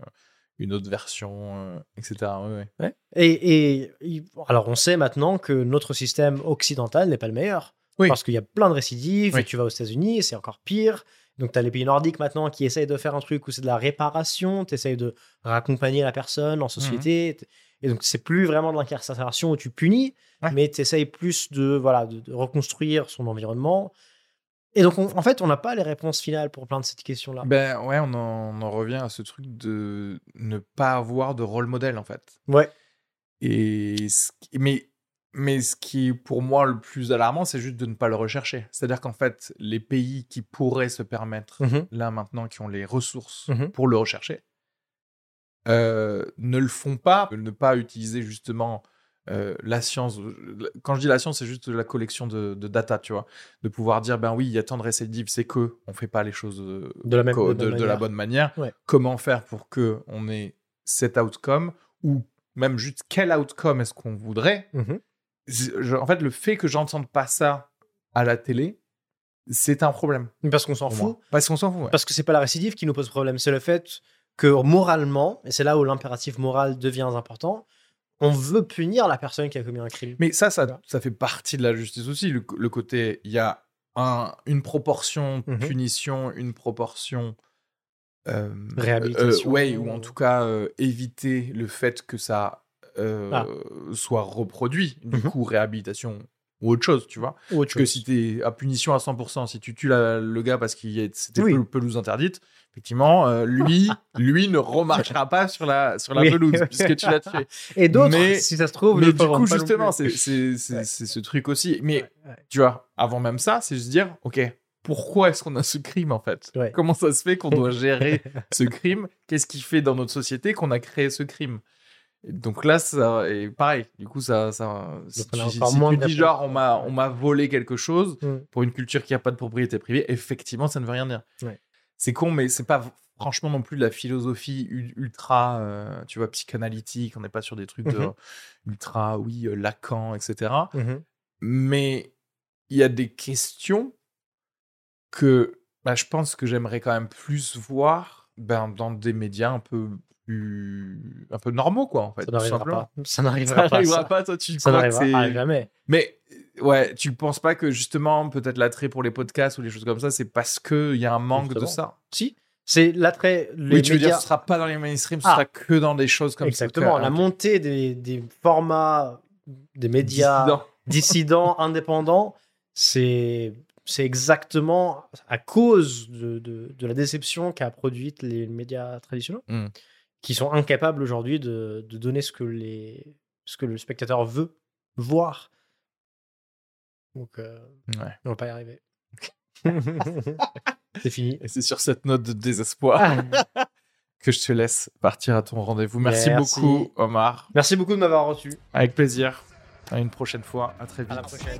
une autre version, euh, etc. Et, alors, on sait maintenant que notre système occidental n'est pas le meilleur. Parce qu'il y a plein de récidives, et tu vas aux États-Unis, c'est encore pire. Donc, tu as les pays nordiques maintenant qui essayent de faire un truc où c'est de la réparation, tu essayes de raccompagner la personne en société. Mhm. Et donc, c'est plus vraiment de l'incarcération où tu punis, mais tu essayes plus de, voilà, de, reconstruire son environnement. Et donc, en fait, on n'a pas les réponses finales pour plein de ces questions-là. Ben ouais, on en, revient à ce truc de ne pas avoir de rôle modèle, en fait. Ouais. Et mais Mais ce qui est pour moi le plus alarmant, c'est juste de ne pas le rechercher. C'est-à-dire qu'en fait, les pays qui pourraient se permettre, Mhm. là maintenant, qui ont les ressources Mhm. pour le rechercher, euh, ne le font pas. Ne pas utiliser justement euh, la science. Quand je dis la science, c'est juste la collection de, de data, tu vois. De pouvoir dire, ben oui, il y a tant de récidives, c'est que on fait pas les choses euh, De la même- de bonne manière. Ouais. Comment faire pour que on ait cet outcome ou même juste quel outcome est-ce qu'on voudrait? Mhm. je- en fait, le fait que j'entende pas ça à la télé, c'est un problème. Parce qu'on s'en fout. Parce qu'on s'en fout. ouais. Parce que c'est pas la récidive qui nous pose problème, c'est le fait que moralement, et c'est là où l'impératif moral devient important, on veut punir la personne qui a commis un crime. Mais ça, ça, ça fait partie de la justice aussi. Le, le côté, il y a un, une proportion Mhm. punition, une proportion. euh, Réhabilitation. euh, ouais, ou en tout cas euh, éviter le fait que ça euh, Ah. soit reproduit. Du Mhm. coup, réhabilitation ou autre chose, tu vois. Ou autre Parce que chose. si t'es à punition à 100%, si tu tues la- le gars parce qu'il c'était Oui. pel- pelouse interdite, effectivement, euh, lui, (laughs) lui ne remarchera pas sur la, sur la Oui. pelouse (laughs) puisque tu l'as tué. Et d'autres, Mais- si ça se trouve, Mais du coup, justement, c'est Ouais. ce truc aussi. Mais Ouais, ouais. tu vois, avant même ça, c'est juste dire, ok, pourquoi est-ce qu'on a ce crime en fait? Comment ça se fait qu'on doit gérer (laughs) ce crime? Qu'est-ce qui fait dans notre société qu'on a créé ce crime? Et Donc là, ça pareil. Du coup, ça, ça si tu, si tu dis genre on m'a on m'a volé quelque chose Mm. pour une culture qui a pas de propriété privée, effectivement, ça ne veut rien dire. Ouais. C'est con, mais c'est pas franchement non plus de la philosophie ultra, euh, tu vois, psychanalytique. On n'est pas sur des trucs de Mhm. ultra, oui, euh, Lacan, etc. Mhm. Mais il y a des questions que bah, je pense que j'aimerais quand même plus voir ben, dans des médias un peu plus un peu normaux quoi en fait Ça n'arrivera pas. Ça n'arrivera pas. ça. pas, toi tu Ça crois que n'arrivera ah, jamais. mais ouais tu penses pas que justement peut-être l'attrait pour les podcasts ou les choses comme ça c'est parce que il y a un manque de ça? Si, c'est l'attrait. Les oui tu veux dire médias- ce sera pas dans les mainstream ce Ah. sera que dans des choses comme Exactement. ça La montée des, des formats, des médias Dissident. (laughs) dissidents, indépendants, c'est c'est exactement à cause de, de, de la déception qu'a produite les médias traditionnels, Mm. Qui sont incapables aujourd'hui de, de donner ce que, les, ce que le spectateur veut voir. Donc, euh, Ouais. on va pas y arriver. (laughs) c'est fini. et c'est sur cette note de désespoir (laughs) que je te laisse partir à ton rendez-vous merci, Merci. beaucoup Omar Merci beaucoup de m'avoir reçu. Avec plaisir. À une prochaine fois. À très vite. À la prochaine.